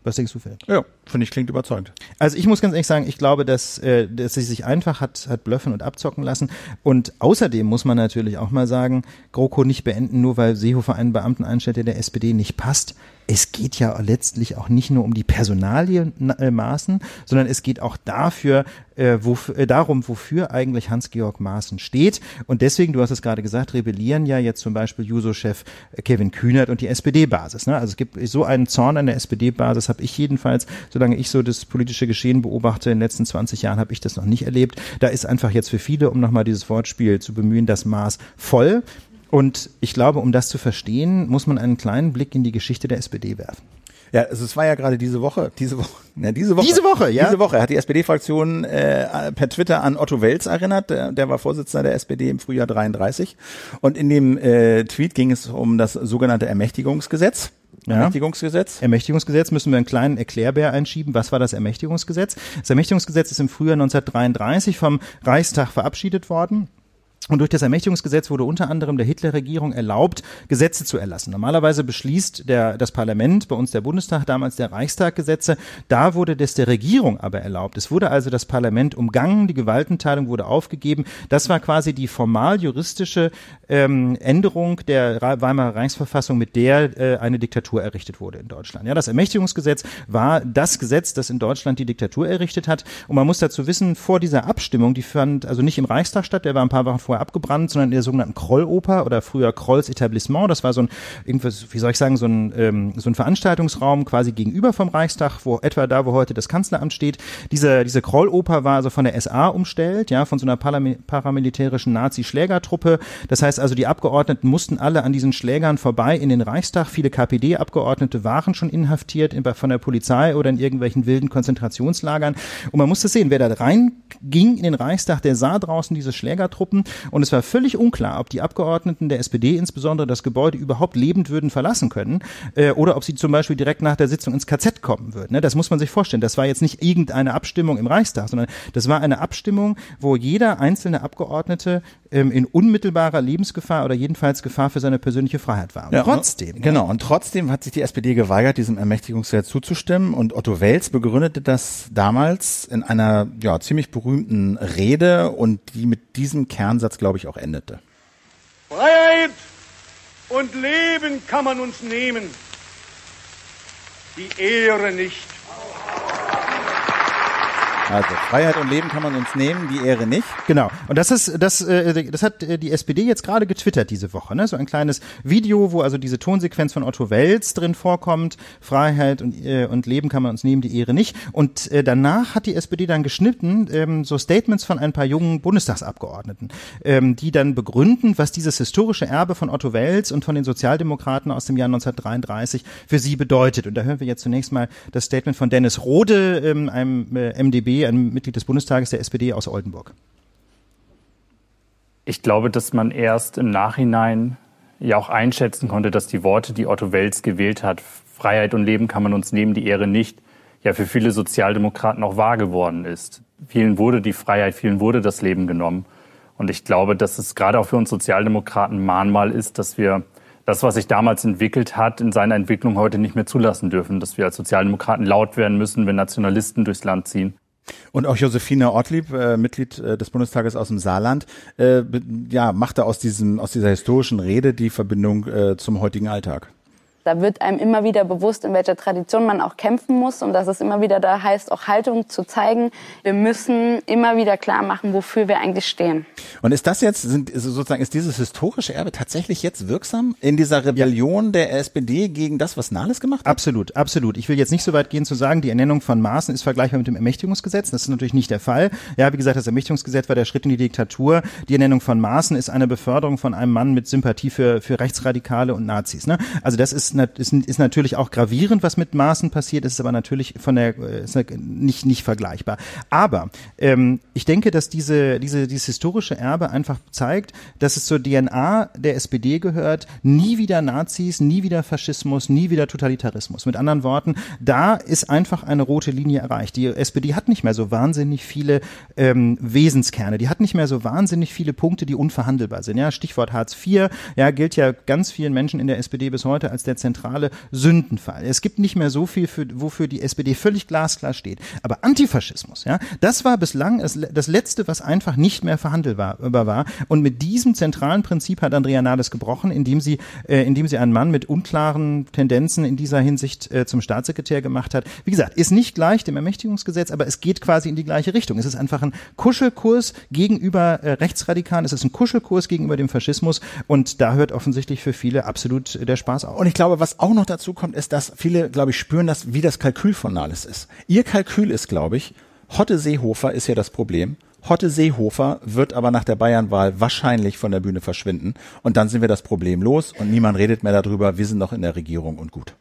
Was denkst du, Philipp? Ja, finde ich klingt überzeugend. Also ich muss ganz ehrlich sagen, ich glaube, dass, äh, dass sie sich einfach hat, hat blöffen und abzocken lassen. Und außerdem muss man natürlich auch mal sagen, GroKo nicht beenden, nur weil Seehofer einen Beamten einstellt, der der SPD nicht passt. Es geht ja letztlich auch nicht nur um die Personalien äh, sondern es geht auch dafür, äh, wof äh, darum, wofür eigentlich Hans-Georg Maaßen steht. Und deswegen, du hast es gerade gesagt, rebellieren ja jetzt zum Beispiel Juso-Chef äh, Kevin Kühnert und die SPD-Basis. Ne? Also es gibt so einen Zorn an der SPD-Basis, habe ich jedenfalls, solange ich so das politische Geschehen beobachte, in den letzten 20 Jahren habe ich das noch nicht erlebt. Da ist einfach jetzt für viele, um nochmal dieses Wortspiel zu bemühen, das Maß voll. Und ich glaube, um das zu verstehen, muss man einen kleinen Blick in die Geschichte der SPD werfen. Ja, also es war ja gerade diese Woche, diese Woche, ja, <laughs> diese Woche. Diese Woche, ja. Diese Woche hat die SPD-Fraktion äh, per Twitter an Otto Welz erinnert, der, der war Vorsitzender der SPD im Frühjahr 33. Und in dem äh, Tweet ging es um das sogenannte Ermächtigungsgesetz. Ja. Ermächtigungsgesetz. Ermächtigungsgesetz müssen wir einen kleinen Erklärbär einschieben. Was war das Ermächtigungsgesetz? Das Ermächtigungsgesetz ist im Frühjahr 1933 vom Reichstag verabschiedet worden. Und durch das Ermächtigungsgesetz wurde unter anderem der Hitlerregierung erlaubt, Gesetze zu erlassen. Normalerweise beschließt der, das Parlament, bei uns der Bundestag, damals der Reichstag Gesetze. Da wurde das der Regierung aber erlaubt. Es wurde also das Parlament umgangen, die Gewaltenteilung wurde aufgegeben. Das war quasi die formal juristische ähm, Änderung der Weimarer Reichsverfassung, mit der äh, eine Diktatur errichtet wurde in Deutschland. Ja, das Ermächtigungsgesetz war das Gesetz, das in Deutschland die Diktatur errichtet hat. Und man muss dazu wissen, vor dieser Abstimmung, die fand also nicht im Reichstag statt, der war ein paar Wochen vorher vorher abgebrannt, sondern in der sogenannten Krolloper oder früher Krolls Etablissement. Das war so ein, irgendwas, wie soll ich sagen, so ein, ähm, so ein Veranstaltungsraum quasi gegenüber vom Reichstag, wo etwa da, wo heute das Kanzleramt steht. Diese, diese Krolloper war also von der SA umstellt, ja, von so einer paramilitärischen Nazi-Schlägertruppe. Das heißt also, die Abgeordneten mussten alle an diesen Schlägern vorbei in den Reichstag. Viele KPD-Abgeordnete waren schon inhaftiert von der Polizei oder in irgendwelchen wilden Konzentrationslagern. Und man musste sehen, wer da reinging in den Reichstag, der sah draußen diese Schlägertruppen. Und es war völlig unklar, ob die Abgeordneten der SPD insbesondere das Gebäude überhaupt lebend würden verlassen können äh, oder ob sie zum Beispiel direkt nach der Sitzung ins KZ kommen würden. Ne? Das muss man sich vorstellen. Das war jetzt nicht irgendeine Abstimmung im Reichstag, sondern das war eine Abstimmung, wo jeder einzelne Abgeordnete ähm, in unmittelbarer Lebensgefahr oder jedenfalls Gefahr für seine persönliche Freiheit war. Und ja, trotzdem. Genau, und trotzdem hat sich die SPD geweigert, diesem Ermächtigungsgesetz zuzustimmen. Und Otto Wels begründete das damals in einer ja, ziemlich berühmten Rede und die mit diesem Kernsatz, glaube ich, auch endete. Freiheit und Leben kann man uns nehmen, die Ehre nicht. Also Freiheit und Leben kann man uns nehmen, die Ehre nicht. Genau. Und das ist das äh, das hat äh, die SPD jetzt gerade getwittert diese Woche, ne? So ein kleines Video, wo also diese Tonsequenz von Otto Wels drin vorkommt. Freiheit und äh, und Leben kann man uns nehmen, die Ehre nicht. Und äh, danach hat die SPD dann geschnitten ähm, so Statements von ein paar jungen Bundestagsabgeordneten, ähm, die dann begründen, was dieses historische Erbe von Otto Wels und von den Sozialdemokraten aus dem Jahr 1933 für sie bedeutet. Und da hören wir jetzt zunächst mal das Statement von Dennis Rode, ähm, einem äh, MDB ein Mitglied des Bundestages der SPD aus Oldenburg. Ich glaube, dass man erst im Nachhinein ja auch einschätzen konnte, dass die Worte, die Otto Wels gewählt hat, Freiheit und Leben kann man uns nehmen, die Ehre nicht, ja für viele Sozialdemokraten auch wahr geworden ist. Vielen wurde die Freiheit, vielen wurde das Leben genommen. Und ich glaube, dass es gerade auch für uns Sozialdemokraten Mahnmal ist, dass wir das, was sich damals entwickelt hat, in seiner Entwicklung heute nicht mehr zulassen dürfen, dass wir als Sozialdemokraten laut werden müssen, wenn Nationalisten durchs Land ziehen. Und auch Josephine Ortlieb, äh, Mitglied äh, des Bundestages aus dem Saarland, äh, ja, machte aus diesem aus dieser historischen Rede die Verbindung äh, zum heutigen Alltag. Da wird einem immer wieder bewusst, in welcher Tradition man auch kämpfen muss und dass es immer wieder da heißt, auch Haltung zu zeigen. Wir müssen immer wieder klar machen, wofür wir eigentlich stehen. Und ist das jetzt, sind, sozusagen, ist dieses historische Erbe tatsächlich jetzt wirksam in dieser Rebellion ja. der SPD gegen das, was Nahles gemacht hat? Absolut, absolut. Ich will jetzt nicht so weit gehen zu sagen, die Ernennung von Maaßen ist vergleichbar mit dem Ermächtigungsgesetz. Das ist natürlich nicht der Fall. Ja, wie gesagt, das Ermächtigungsgesetz war der Schritt in die Diktatur. Die Ernennung von Maaßen ist eine Beförderung von einem Mann mit Sympathie für, für Rechtsradikale und Nazis. Ne? Also das ist ist, ist natürlich auch gravierend, was mit Maßen passiert, ist aber natürlich von der ist nicht nicht vergleichbar. Aber ähm, ich denke, dass diese diese dieses historische Erbe einfach zeigt, dass es zur DNA der SPD gehört, nie wieder Nazis, nie wieder Faschismus, nie wieder Totalitarismus. Mit anderen Worten, da ist einfach eine rote Linie erreicht. Die SPD hat nicht mehr so wahnsinnig viele ähm, Wesenskerne, die hat nicht mehr so wahnsinnig viele Punkte, die unverhandelbar sind. Ja, Stichwort Hartz IV, ja, gilt ja ganz vielen Menschen in der SPD bis heute als der zentrale Sündenfall. Es gibt nicht mehr so viel, für, wofür die SPD völlig glasklar steht. Aber Antifaschismus, ja, das war bislang das Letzte, was einfach nicht mehr verhandelbar war. Und mit diesem zentralen Prinzip hat Andrea Nahles gebrochen, indem sie, äh, indem sie einen Mann mit unklaren Tendenzen in dieser Hinsicht äh, zum Staatssekretär gemacht hat. Wie gesagt, ist nicht gleich dem Ermächtigungsgesetz, aber es geht quasi in die gleiche Richtung. Es ist einfach ein Kuschelkurs gegenüber äh, Rechtsradikalen. Es ist ein Kuschelkurs gegenüber dem Faschismus. Und da hört offensichtlich für viele absolut der Spaß auf. Und ich glaube, was auch noch dazu kommt, ist, dass viele, glaube ich, spüren, dass, wie das Kalkül von Nahles ist. Ihr Kalkül ist, glaube ich, Hotte Seehofer ist ja das Problem. Hotte Seehofer wird aber nach der Bayernwahl wahrscheinlich von der Bühne verschwinden. Und dann sind wir das Problem los und niemand redet mehr darüber. Wir sind noch in der Regierung und gut.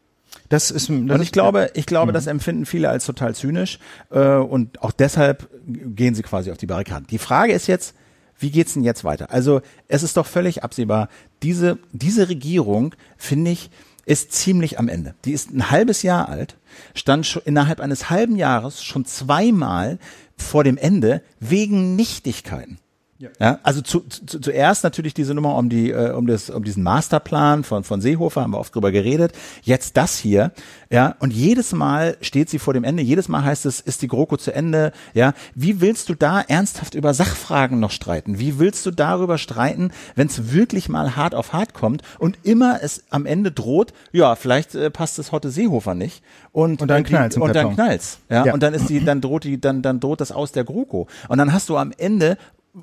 Das ist, das und ich glaube, ich glaube, mhm. das empfinden viele als total zynisch äh, und auch deshalb gehen sie quasi auf die Barrikaden. Die Frage ist jetzt, wie geht's denn jetzt weiter? Also es ist doch völlig absehbar, diese diese Regierung finde ich ist ziemlich am Ende. Die ist ein halbes Jahr alt, stand schon innerhalb eines halben Jahres schon zweimal vor dem Ende wegen Nichtigkeiten. Ja. ja, also zu, zu, zuerst natürlich diese Nummer um die äh, um das um diesen Masterplan von von Seehofer haben wir oft drüber geredet. Jetzt das hier, ja, und jedes Mal steht sie vor dem Ende. Jedes Mal heißt es, ist die GroKo zu Ende? Ja, wie willst du da ernsthaft über Sachfragen noch streiten? Wie willst du darüber streiten, wenn es wirklich mal hart auf hart kommt und immer es am Ende droht? Ja, vielleicht äh, passt es heute Seehofer nicht und und dann knallt's und dann knallt's, ja? ja, und dann ist die dann droht die dann dann droht das aus der GroKo und dann hast du am Ende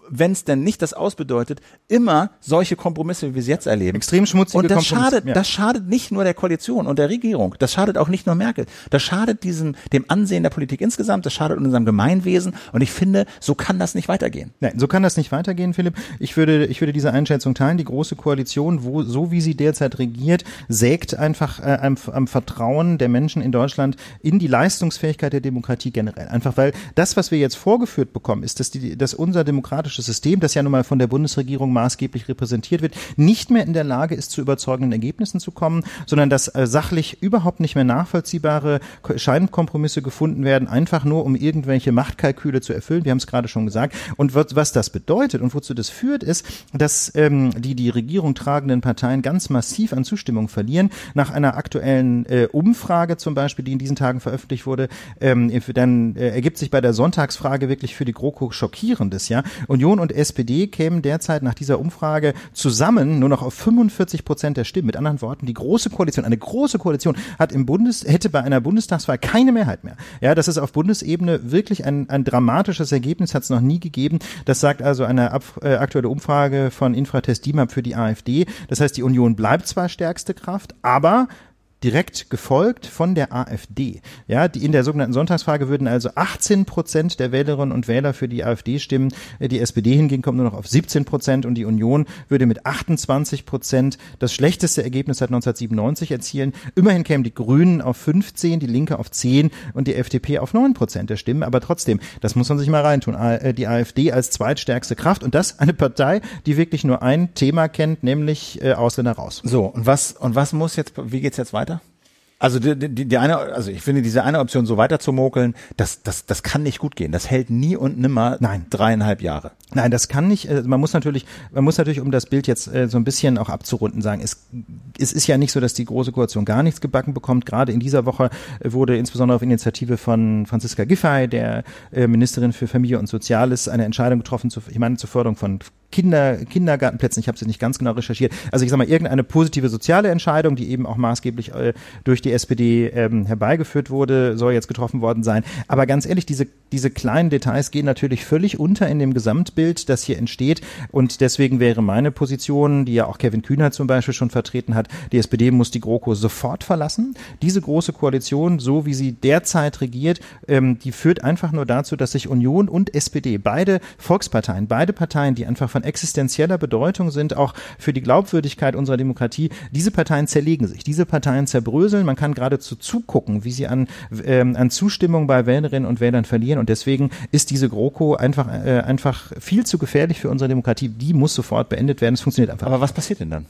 wenn es denn nicht das ausbedeutet, immer solche Kompromisse, wie wir sie jetzt erleben. Extrem schmutzige Und das Kompromisse, schadet, ja. das schadet nicht nur der Koalition und der Regierung, das schadet auch nicht nur Merkel, das schadet diesem, dem Ansehen der Politik insgesamt, das schadet unserem Gemeinwesen und ich finde, so kann das nicht weitergehen. Nein, so kann das nicht weitergehen, Philipp. Ich würde, ich würde diese Einschätzung teilen. Die große Koalition, wo, so wie sie derzeit regiert, sägt einfach äh, am, am Vertrauen der Menschen in Deutschland in die Leistungsfähigkeit der Demokratie generell. Einfach weil das, was wir jetzt vorgeführt bekommen, ist, dass, die, dass unser demokratisches System, das ja nun mal von der Bundesregierung maßgeblich repräsentiert wird, nicht mehr in der Lage ist, zu überzeugenden Ergebnissen zu kommen, sondern dass äh, sachlich überhaupt nicht mehr nachvollziehbare Ko- Scheinkompromisse gefunden werden, einfach nur um irgendwelche Machtkalküle zu erfüllen. Wir haben es gerade schon gesagt. Und was das bedeutet und wozu das führt, ist, dass ähm, die die Regierung tragenden Parteien ganz massiv an Zustimmung verlieren. Nach einer aktuellen äh, Umfrage zum Beispiel, die in diesen Tagen veröffentlicht wurde, ähm, dann äh, ergibt sich bei der Sonntagsfrage wirklich für die GroKo schockierendes. Ja, Union und SPD kämen derzeit nach dieser Umfrage zusammen nur noch auf 45 Prozent der Stimmen. Mit anderen Worten, die große Koalition, eine große Koalition hat im Bundes hätte bei einer Bundestagswahl keine Mehrheit mehr. Ja, das ist auf Bundesebene wirklich ein, ein dramatisches Ergebnis, hat es noch nie gegeben. Das sagt also eine ab, äh, aktuelle Umfrage von Infratest DIMAP für die AfD. Das heißt, die Union bleibt zwar stärkste Kraft, aber direkt gefolgt von der AfD. Ja, die in der sogenannten Sonntagsfrage würden also 18 Prozent der Wählerinnen und Wähler für die AfD stimmen. Die SPD hingegen kommt nur noch auf 17 Prozent und die Union würde mit 28 Prozent das schlechteste Ergebnis seit 1997 erzielen. Immerhin kämen die Grünen auf 15, die Linke auf 10 und die FDP auf 9 Prozent der Stimmen. Aber trotzdem, das muss man sich mal reintun. Äh, Die AfD als zweitstärkste Kraft und das eine Partei, die wirklich nur ein Thema kennt, nämlich äh, Ausländer raus. So, und was, und was muss jetzt, wie geht's jetzt weiter? Also die, die, die eine, also ich finde diese eine Option so weiter zu mokeln, das, das, das kann nicht gut gehen. Das hält nie und nimmer Nein. dreieinhalb Jahre. Nein, das kann nicht. äh, Man muss natürlich, man muss natürlich, um das Bild jetzt äh, so ein bisschen auch abzurunden, sagen, es, es ist ja nicht so, dass die große Koalition gar nichts gebacken bekommt. Gerade in dieser Woche äh, wurde insbesondere auf Initiative von Franziska Giffey, der Ministerin für Familie und Soziales, eine Entscheidung getroffen, zu, ich meine zur Förderung von Kinder, Kindergartenplätzen. Ich habe sie nicht ganz genau recherchiert. Also ich sage mal irgendeine positive soziale Entscheidung, die eben auch maßgeblich äh, durch die SPD ähm, herbeigeführt wurde, soll jetzt getroffen worden sein. Aber ganz ehrlich, diese diese kleinen Details gehen natürlich völlig unter in dem Gesamtbild, das hier entsteht. Und deswegen wäre meine Position, die ja auch Kevin Kühner zum Beispiel schon vertreten hat, die SPD muss die GroKo sofort verlassen. Diese große Koalition, so wie sie derzeit regiert, ähm, die führt einfach nur dazu, dass sich Union und SPD, beide Volksparteien, beide Parteien, die einfach von existenzieller Bedeutung sind, auch für die Glaubwürdigkeit unserer Demokratie, diese Parteien zerlegen sich, diese Parteien zerbröseln. Man kann geradezu zugucken, wie sie an, ähm, an Zustimmung bei Wählerinnen und Wählern verlieren. Und deswegen ist diese GroKo einfach, äh, einfach viel zu gefährlich für unsere Demokratie. Die muss sofort beendet werden. Es funktioniert einfach. Aber was passiert denn dann?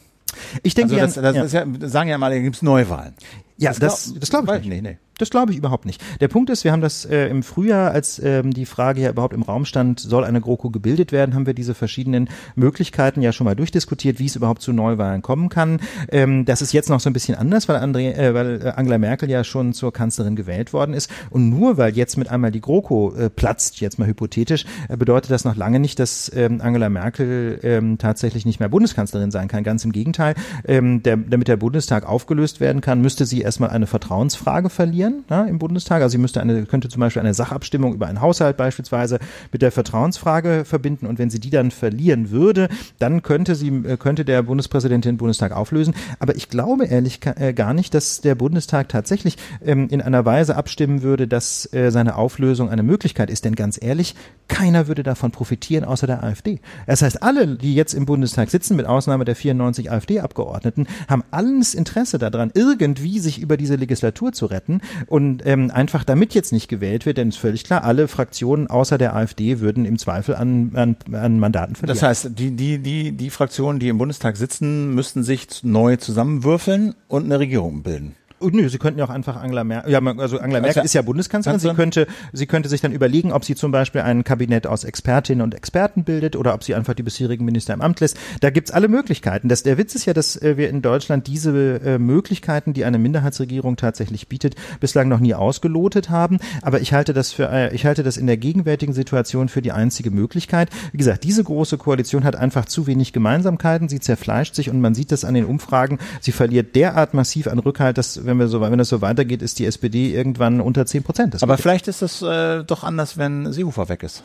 ich denke, Also das, das ja. ist ja, sagen ja mal, da gibt's Neuwahlen. Ja, Das das, das glaube ich nicht. ich nicht, nee. Das glaube ich überhaupt nicht. Der Punkt ist, wir haben das äh, im Frühjahr, als ähm, die Frage ja überhaupt im Raum stand, soll eine GroKo gebildet werden, haben wir diese verschiedenen Möglichkeiten ja schon mal durchdiskutiert, wie es überhaupt zu Neuwahlen kommen kann. Ähm, das ist jetzt noch so ein bisschen anders, weil, André, äh, weil äh, Angela Merkel ja schon zur Kanzlerin gewählt worden ist. Und nur weil jetzt mit einmal die GroKo äh, platzt, jetzt mal hypothetisch, äh, bedeutet das noch lange nicht, dass ähm, Angela Merkel ähm, tatsächlich nicht mehr Bundeskanzlerin sein kann. Ganz im Gegenteil, ähm, der, damit der Bundestag aufgelöst werden kann, müsste sie erstmal eine Vertrauensfrage verlieren ja, im Bundestag. Also sie müsste eine, könnte zum Beispiel eine Sachabstimmung über einen Haushalt beispielsweise mit der Vertrauensfrage verbinden. Und wenn sie die dann verlieren würde, dann könnte sie, äh, könnte der Bundespräsident den Bundestag auflösen. Aber ich glaube ehrlich äh, gar nicht, dass der Bundestag tatsächlich ähm, in einer Weise abstimmen würde, dass äh, seine Auflösung eine Möglichkeit ist. Denn ganz ehrlich, keiner würde davon profitieren, außer der AfD. Das heißt, alle, die jetzt im Bundestag sitzen, mit Ausnahme der 94 AfD-Abgeordneten, haben alles Interesse daran, irgendwie sich über diese Legislatur zu retten und ähm, einfach damit jetzt nicht gewählt wird, denn es ist völlig klar, alle Fraktionen außer der AfD würden im Zweifel an, an, an Mandaten verlieren. Das heißt, die, die, die, die Fraktionen, die im Bundestag sitzen, müssten sich neu zusammenwürfeln und eine Regierung bilden. Oh, Nö, sie könnten ja auch einfach Angela Merkel, ja, also Angela Merkel ja- ist ja Bundeskanzlerin, sie könnte, sie könnte sich dann überlegen, ob sie zum Beispiel ein Kabinett aus Expertinnen und Experten bildet oder ob sie einfach die bisherigen Minister im Amt lässt. Da gibt's alle Möglichkeiten. Das, der Witz ist ja, dass äh, wir in Deutschland diese äh, Möglichkeiten, die eine Minderheitsregierung tatsächlich bietet, bislang noch nie ausgelotet haben. Aber ich halte das für, äh, ich halte das in der gegenwärtigen Situation für die einzige Möglichkeit. Wie gesagt, diese große Koalition hat einfach zu wenig Gemeinsamkeiten, sie zerfleischt sich und man sieht das an den Umfragen. Sie verliert derart massiv an Rückhalt, dass wenn wir so, wenn das so weitergeht, ist die SPD irgendwann unter 10 Prozent. Das Aber vielleicht ist es äh, doch anders, wenn Seehofer weg ist.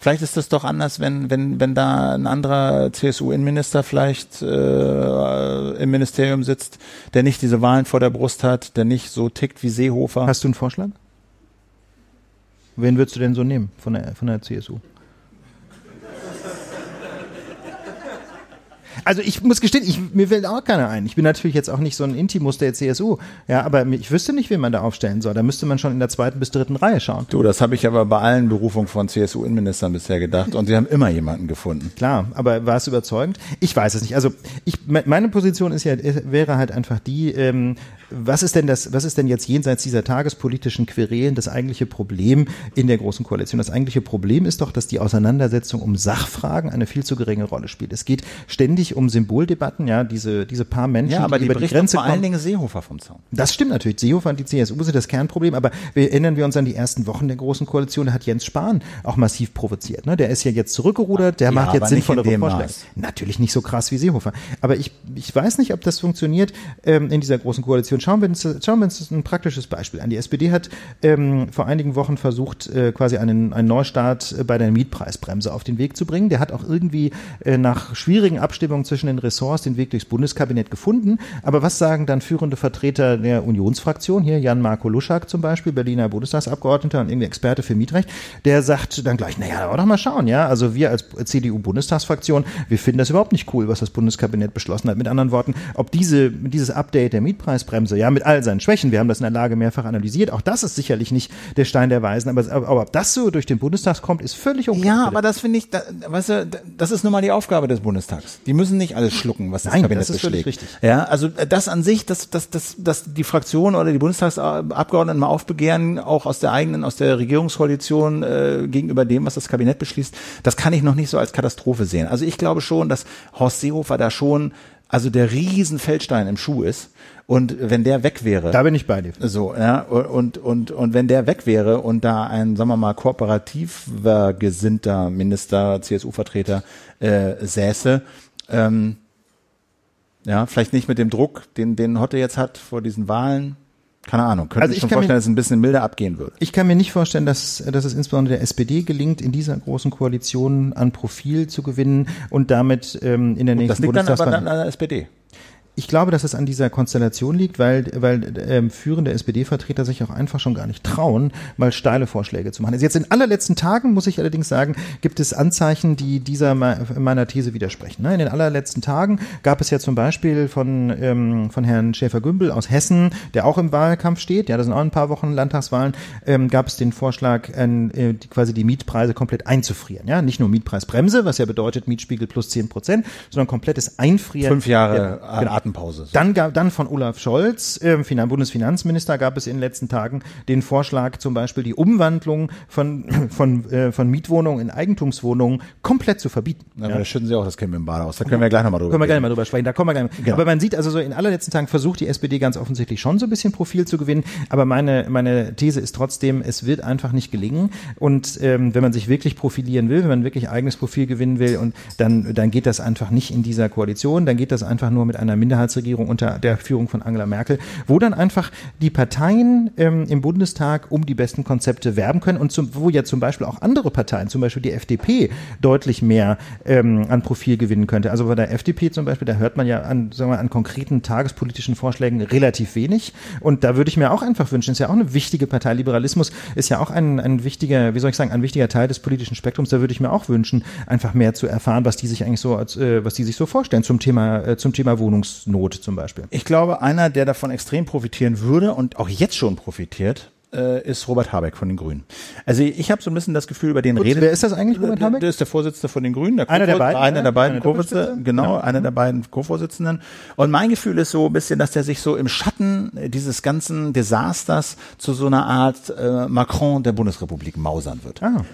Vielleicht ist das doch anders, wenn, wenn, wenn da ein anderer CSU-Innenminister vielleicht äh, im Ministerium sitzt, der nicht diese Wahlen vor der Brust hat, der nicht so tickt wie Seehofer. Hast du einen Vorschlag? Wen würdest du denn so nehmen von der, von der CSU? Also ich muss gestehen, ich, mir fällt auch keiner ein. Ich bin natürlich jetzt auch nicht so ein Intimus der CSU. Ja, aber ich wüsste nicht, wen man da aufstellen soll. Da müsste man schon in der zweiten bis dritten Reihe schauen. Du, das habe ich aber bei allen Berufungen von CSU-Innenministern bisher gedacht und sie haben immer jemanden gefunden. Klar, aber war es überzeugend? Ich weiß es nicht. Also ich, meine Position ist ja, wäre halt einfach die, ähm, was ist denn das, was ist denn jetzt jenseits dieser tagespolitischen Querelen das eigentliche Problem in der Großen Koalition? Das eigentliche Problem ist doch, dass die Auseinandersetzung um Sachfragen eine viel zu geringe Rolle spielt. Es geht ständig um Symboldebatten, ja, diese, diese paar Menschen, ja, aber die, die über die Grenze vor kommen. allen Dingen Seehofer vom Zaun. Das stimmt natürlich. Seehofer und die CSU sind das Kernproblem, aber wir erinnern wir uns an die ersten Wochen der Großen Koalition, da hat Jens Spahn auch massiv provoziert. Ne? Der ist ja jetzt zurückgerudert, der Ja, macht jetzt sinnvollere dem Vorschläge. Maß. Natürlich nicht so krass wie Seehofer. Aber ich, ich weiß nicht, ob das funktioniert ähm, in dieser Großen Koalition. Schauen wir uns, schauen wir uns ein praktisches Beispiel an. Die SPD hat ähm, vor einigen Wochen versucht, äh, quasi einen, einen Neustart äh, bei der Mietpreisbremse auf den Weg zu bringen. Der hat auch irgendwie äh, nach schwierigen Abstimmungen zwischen den Ressorts den Weg durchs Bundeskabinett gefunden. Aber was sagen dann führende Vertreter der Unionsfraktion, hier Jan-Marco Luschak zum Beispiel, Berliner Bundestagsabgeordneter und irgendwie Experte für Mietrecht, der sagt dann gleich, naja, aber doch mal schauen, ja, also wir als CDU-Bundestagsfraktion, wir finden das überhaupt nicht cool, was das Bundeskabinett beschlossen hat. Mit anderen Worten, ob diese, dieses Update der Mietpreisbremse, ja, mit all seinen Schwächen, wir haben das in der Lage mehrfach analysiert, auch das ist sicherlich nicht der Stein der Weisen, aber, aber ob das so durch den Bundestag kommt, ist völlig unklar. Ja, aber das finde ich, da, weißt du, das ist nun mal die Aufgabe des Bundestags. Die müssen nicht alles schlucken, was das Nein, Kabinett das ist beschlägt. richtig. Ja, also äh, das an sich, dass, dass, dass, dass die Fraktion oder die Bundestagsabgeordneten mal aufbegehren, auch aus der eigenen, aus der Regierungskoalition äh, gegenüber dem, was das Kabinett beschließt, das kann ich noch nicht so als Katastrophe sehen. Also ich glaube schon, dass Horst Seehofer da schon also der riesen Feldstein im Schuh ist. Und wenn der weg wäre. Da bin ich bei dir. So, ja, und, und, und wenn der weg wäre und da ein, sagen wir mal, kooperativer gesinnter Minister, CSU-Vertreter äh, säße, ähm, ja, vielleicht nicht mit dem Druck, den, den Hotte jetzt hat vor diesen Wahlen. Keine Ahnung, könnte Also ich schon kann mir- vorstellen, dass es ein bisschen milder abgehen würde. Ich kann mir nicht vorstellen, dass, dass es insbesondere der SPD gelingt, in dieser großen Koalition an Profil zu gewinnen und damit ähm, in der Das nächsten liegt dann aber Bundestagswahl. dann an der SPD. Ich glaube, dass es an dieser Konstellation liegt, weil, weil ähm, führende SPD-Vertreter sich auch einfach schon gar nicht trauen, mal steile Vorschläge zu machen. Also jetzt in allerletzten Tagen, muss ich allerdings sagen, gibt es Anzeichen, die dieser me- meiner These widersprechen. ne? In den allerletzten Tagen gab es ja zum Beispiel von, ähm, von Herrn Schäfer-Gümbel aus Hessen, der auch im Wahlkampf steht, ja, das sind auch ein paar Wochen Landtagswahlen, ähm, gab es den Vorschlag, äh, die, quasi die Mietpreise komplett einzufrieren. Ja, nicht nur Mietpreisbremse, was ja bedeutet Mietspiegel plus 10 Prozent, sondern komplettes Einfrieren. Fünf Jahre Ja, genau. Atempause. Dann, gab, dann von Olaf Scholz, äh, Finan- Bundesfinanzminister, gab es in den letzten Tagen den Vorschlag, zum Beispiel die Umwandlung von, <clears throat> von, äh, von Mietwohnungen in Eigentumswohnungen komplett zu verbieten. Ja, aber da schütten sie auch das Kind mit dem Bad aus. Da können wir gleich nochmal drüber Können wir gerne reden. mal drüber sprechen, da kommen wir gerne. Genau. Aber man sieht also so in allerletzten Tagen versucht die SPD ganz offensichtlich schon so ein bisschen Profil zu gewinnen. Aber meine, meine These ist trotzdem, es wird einfach nicht gelingen. Und ähm, wenn man sich wirklich profilieren will, wenn man wirklich eigenes Profil gewinnen will, und dann, dann geht das einfach nicht in dieser Koalition, dann geht das einfach nur mit einer Minderheitsregierung unter der Führung von Angela Merkel, wo dann einfach die Parteien ähm, im Bundestag um die besten Konzepte werben können und zum, wo ja zum Beispiel auch andere Parteien, zum Beispiel die FDP, deutlich mehr ähm, an Profil gewinnen könnte. Also bei der FDP zum Beispiel, da hört man ja an, sagen wir, an konkreten tagespolitischen Vorschlägen relativ wenig. Und da würde ich mir auch einfach wünschen, ist ja auch eine wichtige Partei. Liberalismus ist ja auch ein, ein wichtiger, wie soll ich sagen, ein wichtiger Teil des politischen Spektrums. Da würde ich mir auch wünschen, einfach mehr zu erfahren, was die sich eigentlich so, als, äh, was die sich so vorstellen zum Thema, äh, zum Thema Wohnungsnot zum Beispiel. Ich glaube, einer, der davon extrem profitieren würde und auch jetzt schon profitiert, äh, ist Robert Habeck von den Grünen. Also ich habe so ein bisschen das Gefühl, über den Kurz, redet. wer ist das eigentlich, Robert Der- Habeck? Der ist der Vorsitzende von den Grünen. Der Einer der beiden, Einer ja? der beiden Eine Co-Vorsitzenden. Genau, Ja. einer der beiden Co-Vorsitzenden. Und mein Gefühl ist so ein bisschen, dass der sich so im Schatten dieses ganzen Desasters zu so einer Art äh, Macron der Bundesrepublik mausern wird. Ah.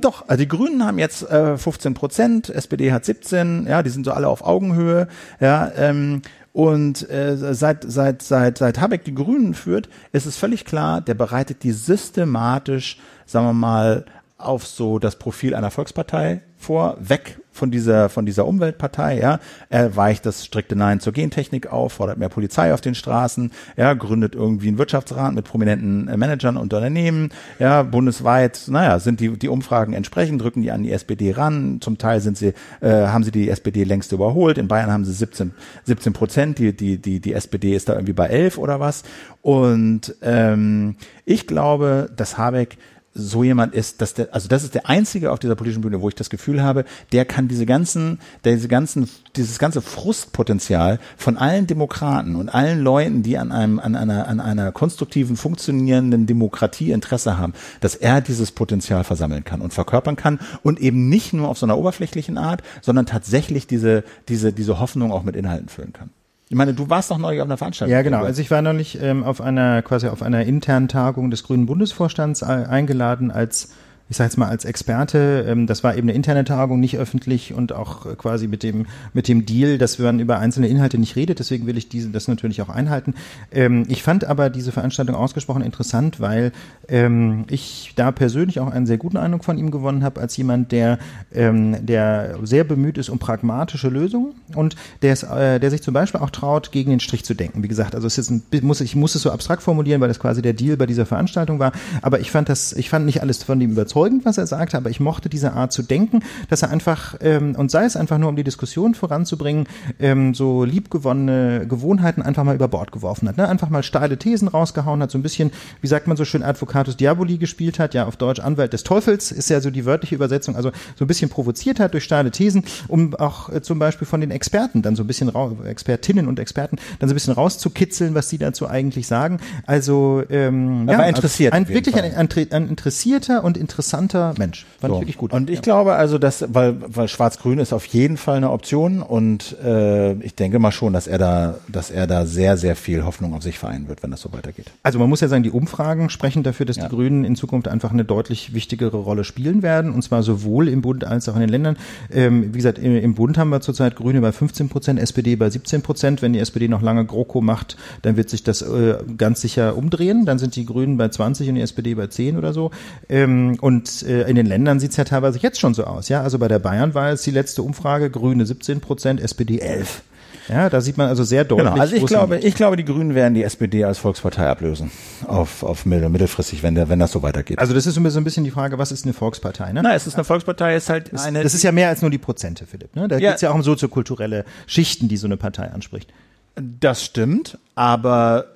Doch, also die Grünen haben jetzt äh, 15 Prozent, SPD hat 17, ja, die sind so alle auf Augenhöhe, ja, ähm, und äh, seit, seit, seit, seit Habeck die Grünen führt, ist es völlig klar, der bereitet die systematisch, sagen wir mal, auf so das Profil einer Volkspartei vor, weg von dieser, von dieser Umweltpartei, ja. Er weicht das strikte Nein zur Gentechnik auf, fordert mehr Polizei auf den Straßen, ja, gründet irgendwie einen Wirtschaftsrat mit prominenten äh, Managern und Unternehmen, ja, bundesweit, naja, sind die, die Umfragen entsprechend, drücken die an die SPD ran, zum Teil sind sie, äh, haben sie die SPD längst überholt, in Bayern haben sie 17, 17 Prozent, die, die, die, die SPD ist da irgendwie bei 11 oder was. Und ähm, ich glaube, dass Habeck so jemand ist, dass der, also das ist der einzige auf dieser politischen Bühne, wo ich das Gefühl habe, der kann diese ganzen, diese ganzen, dieses ganze Frustpotenzial von allen Demokraten und allen Leuten, die an einem, an einer, an einer konstruktiven, funktionierenden Demokratie Interesse haben, dass er dieses Potenzial versammeln kann und verkörpern kann und eben nicht nur auf so einer oberflächlichen Art, sondern tatsächlich diese, diese, diese Hoffnung auch mit Inhalten füllen kann. Ich meine, du warst doch neulich auf einer Veranstaltung. Ja, genau. Also ich war neulich ähm, auf einer quasi auf einer internen Tagung des Grünen Bundesvorstands äh, eingeladen als ich sage jetzt mal als Experte, ähm, das war eben eine interne Tagung, nicht öffentlich und auch quasi mit dem mit dem Deal, dass man über einzelne Inhalte nicht redet. Deswegen will ich diese das natürlich auch einhalten. Ähm, ich fand aber diese Veranstaltung ausgesprochen interessant, weil ähm, ich da persönlich auch einen sehr guten Eindruck von ihm gewonnen habe als jemand, der der sehr bemüht ist um pragmatische Lösungen und der es, äh, der sich zum Beispiel auch traut, gegen den Strich zu denken. Wie gesagt, also es ist ein, muss ich muss es so abstrakt formulieren, weil das quasi der Deal bei dieser Veranstaltung war. Aber ich fand das, ich fand nicht alles von ihm überzeugt überzeugend, was er sagte, aber ich mochte diese Art zu denken, dass er einfach, ähm, und sei es einfach nur, um die Diskussion voranzubringen, ähm, so liebgewonnene Gewohnheiten einfach mal über Bord geworfen hat. Ne? Einfach mal steile Thesen rausgehauen hat, so ein bisschen, wie sagt man so schön, Advocatus Diaboli gespielt hat, ja auf Deutsch Anwalt des Teufels, ist ja so die wörtliche Übersetzung, also so ein bisschen provoziert hat durch steile Thesen, um auch äh, zum Beispiel von den Experten dann so ein bisschen, Expertinnen und Experten, dann so ein bisschen rauszukitzeln, was die dazu eigentlich sagen. Also ähm, ja, interessiert. Ein, wirklich ein, ein, ein interessierter und interessanter interessanter Mensch. Fand so. ich wirklich gut. Und ich ja. glaube also, dass, weil, weil Schwarz-Grün ist auf jeden Fall eine Option und äh, ich denke mal schon, dass er da, dass er da sehr, sehr viel Hoffnung auf sich vereinen wird, wenn das so weitergeht. Also man muss ja sagen, die Umfragen sprechen dafür, dass ja. die Grünen in Zukunft einfach eine deutlich wichtigere Rolle spielen werden und zwar sowohl im Bund als auch in den Ländern. Ähm, wie gesagt, im Bund haben wir zurzeit Grüne bei 15 Prozent, SPD bei 17 Prozent. Wenn die SPD noch lange GroKo macht, dann wird sich das äh, ganz sicher umdrehen. Dann sind die Grünen bei 20 und die SPD bei 10 oder so. Ähm, und und äh, in den Ländern sieht es ja teilweise jetzt schon so aus. Ja, also bei der Bayern war es die letzte Umfrage, Grüne 17 Prozent, SPD 11. Ja, da sieht man also sehr deutlich. Genau. Also ich glaube, ich glaube, die Grünen werden die SPD als Volkspartei ablösen. Auf, auf mittel, mittelfristig, wenn der, wenn das so weitergeht. Also das ist so ein bisschen die Frage, was ist eine Volkspartei, ne? Na, es ist eine Volkspartei, ist halt eine. Das ist ja mehr als nur die Prozente, Philipp, ne? Da ja. geht es ja auch um soziokulturelle Schichten, die so eine Partei anspricht. Das stimmt, aber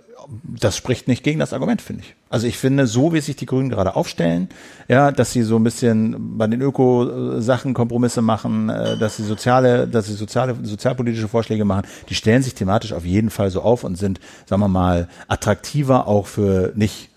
das spricht nicht gegen das Argument, finde ich. Also ich finde, so wie sich die Grünen gerade aufstellen, ja, dass sie so ein bisschen bei den Öko-Sachen Kompromisse machen, äh, dass sie soziale, dass sie soziale, sozialpolitische Vorschläge machen, die stellen sich thematisch auf jeden Fall so auf und sind, sagen wir mal, attraktiver auch für nicht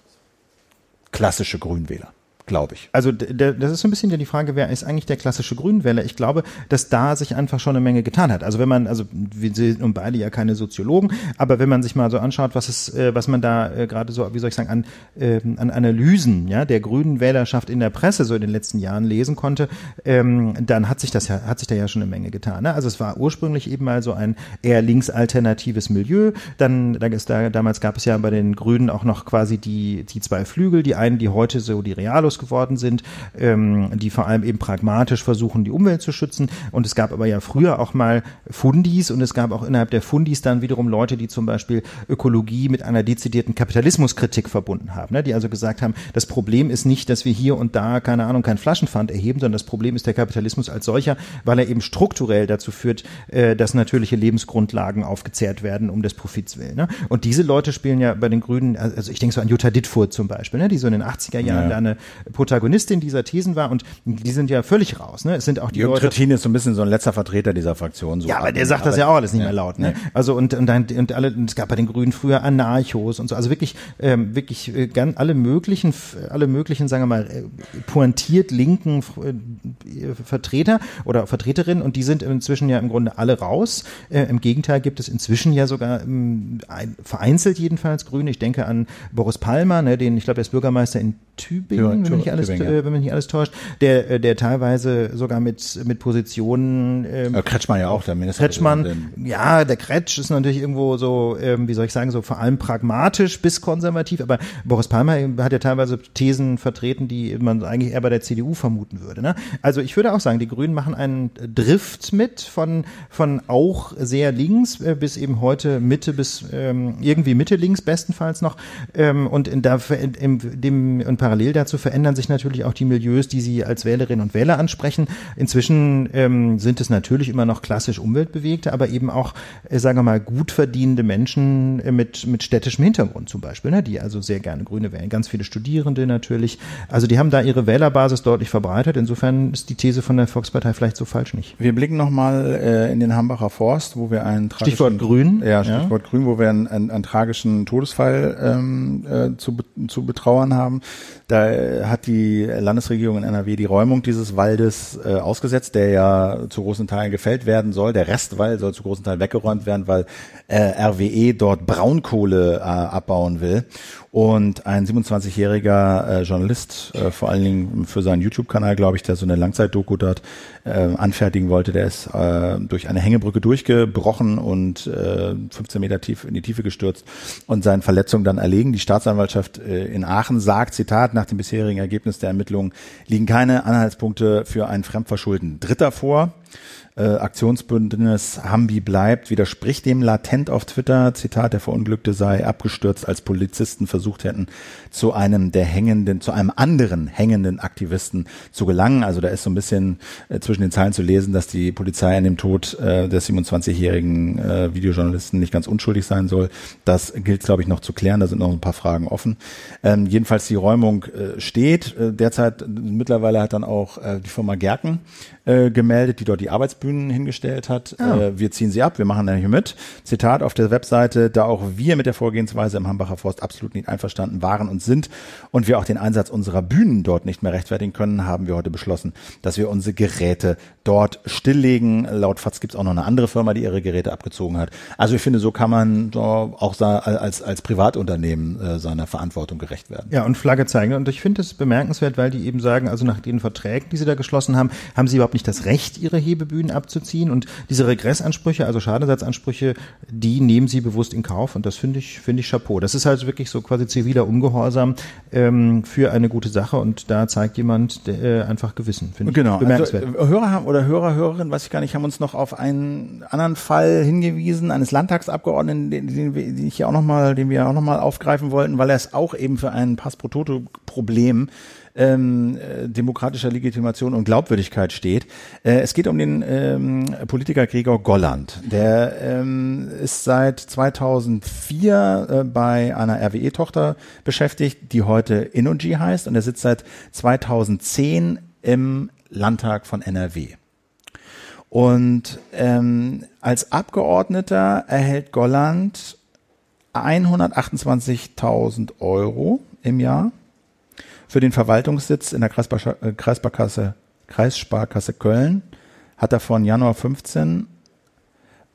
klassische Grünwähler glaube ich. Also das ist so ein bisschen die Frage, wer ist eigentlich der klassische Grünwähler? Ich glaube, dass da sich einfach schon eine Menge getan hat. Also wenn man, also wir sind nun beide ja keine Soziologen, aber wenn man sich mal so anschaut, was ist, äh, was man da äh, gerade so, wie soll ich sagen, an, äh, an Analysen ja, der grünen Wählerschaft in der Presse so in den letzten Jahren lesen konnte, ähm, dann hat sich das ja, hat sich da ja schon eine Menge getan. Ne? Also es war ursprünglich eben mal so ein eher linksalternatives Milieu. Dann, da ist da, damals gab es ja bei den Grünen auch noch quasi die, die zwei Flügel, die einen, die heute so die Realos groß geworden sind, ähm, die vor allem eben pragmatisch versuchen, die Umwelt zu schützen. Und es gab aber ja früher auch mal Fundis und es gab auch innerhalb der Fundis dann wiederum Leute, die zum Beispiel Ökologie mit einer dezidierten Kapitalismuskritik verbunden haben, ne? die also gesagt haben, das Problem ist nicht, dass wir hier und da, keine Ahnung, kein Flaschenpfand erheben, sondern das Problem ist der Kapitalismus als solcher, weil er eben strukturell dazu führt, äh, dass natürliche Lebensgrundlagen aufgezehrt werden um des Profits willen. Ne? Und diese Leute spielen ja bei den Grünen, also ich denke so an Jutta Dittfurt zum Beispiel, ne? die so in den 80er Jahren ja. da eine Protagonistin dieser Thesen war und die sind ja völlig raus. Ne? Es sind auch die Jürgen Trittin ist so ein bisschen so ein letzter Vertreter dieser Fraktion. So ja, aber der sagt das ja auch alles nicht mehr laut. Ne? Also und und, dann, und alle, es gab bei den Grünen früher Anarchos und so, also wirklich ähm, wirklich äh, ganz alle möglichen alle möglichen, sagen wir mal, äh, pointiert linken äh, Vertreter oder Vertreterinnen und die sind inzwischen ja im Grunde alle raus. Äh, Im Gegenteil gibt es inzwischen ja sogar ähm, ein, vereinzelt jedenfalls Grüne. Ich denke an Boris Palmer, ne, den ich glaube, er ist Bürgermeister in Tübingen, wenn mich nicht alles, äh, wenn mich nicht alles täuscht, der, äh, der teilweise sogar mit, mit Positionen, ähm, Äh, Kretschmann ja auch, der Kretschmann, Ministerpräsident. ja, der Kretsch ist natürlich irgendwo so, ähm, wie soll ich sagen, so vor allem pragmatisch bis konservativ, aber Boris Palmer hat ja teilweise Thesen vertreten, die man eigentlich eher bei der CDU vermuten würde. Ne? Also ich würde auch sagen, die Grünen machen einen Drift mit von, von auch sehr links äh, bis eben heute Mitte bis ähm, irgendwie Mitte links bestenfalls noch. Ähm, und in, da, in, in, dem, und parallel dazu verändern sich natürlich auch die Milieus, die sie als Wählerinnen und Wähler ansprechen. Inzwischen ähm, sind es natürlich immer noch klassisch Umweltbewegte, aber eben auch, äh, sagen wir mal, gut verdienende Menschen äh, mit, mit städtischem Hintergrund zum Beispiel, ne, die also sehr gerne Grüne wählen. Ganz viele Studierende natürlich. Also die haben da ihre Wählerbasis deutlich verbreitet. Insofern ist die These von der Volkspartei vielleicht so falsch nicht. Wir blicken nochmal äh, in den Hambacher Forst, wo wir einen tragischen, Stichwort Grün. Ja, Stichwort Grün, wo wir einen, einen, einen tragischen Todesfall ähm, äh, zu, zu betrauern haben. Da äh, hat die Landesregierung in NRW die Räumung dieses Waldes äh, ausgesetzt, der ja zu großen Teilen gefällt werden soll. Der Restwald soll zu großen Teilen weggeräumt werden, weil äh, RWE dort Braunkohle äh, abbauen will. Und ein 27-jähriger äh, Journalist, äh, vor allen Dingen für seinen YouTube-Kanal, glaube ich, der so eine Langzeitdoku dort äh, anfertigen wollte, der ist äh, durch eine Hängebrücke durchgebrochen und äh, 15 Meter tief in die Tiefe gestürzt und seinen Verletzungen dann erlegen. Die Staatsanwaltschaft äh, in Aachen sagt, Zitat, nach dem bisherigen Ergebnis der Ermittlungen liegen keine Anhaltspunkte für ein Fremdverschulden Dritter vor. Äh, Aktionsbündnis Hambi bleibt, widerspricht dem latent auf Twitter. Zitat, der Verunglückte sei abgestürzt, als Polizisten versucht hätten, zu einem der hängenden, zu einem anderen hängenden Aktivisten zu gelangen. Also da ist so ein bisschen äh, zwischen den Zeilen zu lesen, dass die Polizei an dem Tod äh, des 27-jährigen äh, Videojournalisten nicht ganz unschuldig sein soll. Das gilt, glaube ich, noch zu klären. Da sind noch ein paar Fragen offen. Ähm, jedenfalls die Räumung äh, steht. Äh, derzeit mittlerweile hat dann auch äh, die Firma Gerken äh, gemeldet, die dort die Arbeitsbühnen hingestellt hat. Äh, wir ziehen sie ab, wir machen da hier mit. Zitat auf der Webseite, da auch wir mit der Vorgehensweise im Hambacher Forst absolut nicht einverstanden waren und sind und wir auch den Einsatz unserer Bühnen dort nicht mehr rechtfertigen können, haben wir heute beschlossen, dass wir unsere Geräte dort stilllegen. Laut FATS gibt es auch noch eine andere Firma, die ihre Geräte abgezogen hat. Also ich finde, so kann man so auch als, als Privatunternehmen äh, seiner Verantwortung gerecht werden. Ja, und Flagge zeigen. Und ich finde es bemerkenswert, weil die eben sagen, also nach den Verträgen, die sie da geschlossen haben, haben sie überhaupt nicht das Recht, ihre Hebebühnen abzuziehen. Und diese Regressansprüche, also Schadensersatzansprüche, die nehmen sie bewusst in Kauf. Und das finde ich, finde ich Chapeau. Das ist halt wirklich so quasi ziviler Ungehorsam ähm, für eine gute Sache. Und da zeigt jemand der, äh, einfach Gewissen. Finde ich Genau. Also, bemerkenswert. äh, Hörer haben oder Hörer, Hörerinnen, weiß ich gar nicht, haben uns noch auf einen anderen Fall hingewiesen, eines Landtagsabgeordneten, den, den, wir- den ich hier auch noch mal, den wir auch noch mal aufgreifen wollten, weil er es auch eben für ein Pass pro Toto Problem ähm, äh, demokratischer Legitimation und Glaubwürdigkeit steht. Äh, es geht um den ähm, Politiker Gregor Golland. Der ähm, ist seit 2004 äh, bei einer RWE-Tochter beschäftigt, die heute Innogy heißt und er sitzt seit 2010 im Landtag von NRW. Und ähm, als Abgeordneter erhält Golland 128.000 Euro im Jahr für den Verwaltungssitz in der Kreissparkasse, äh, Kreissparkasse, Köln. Hat er von Januar 15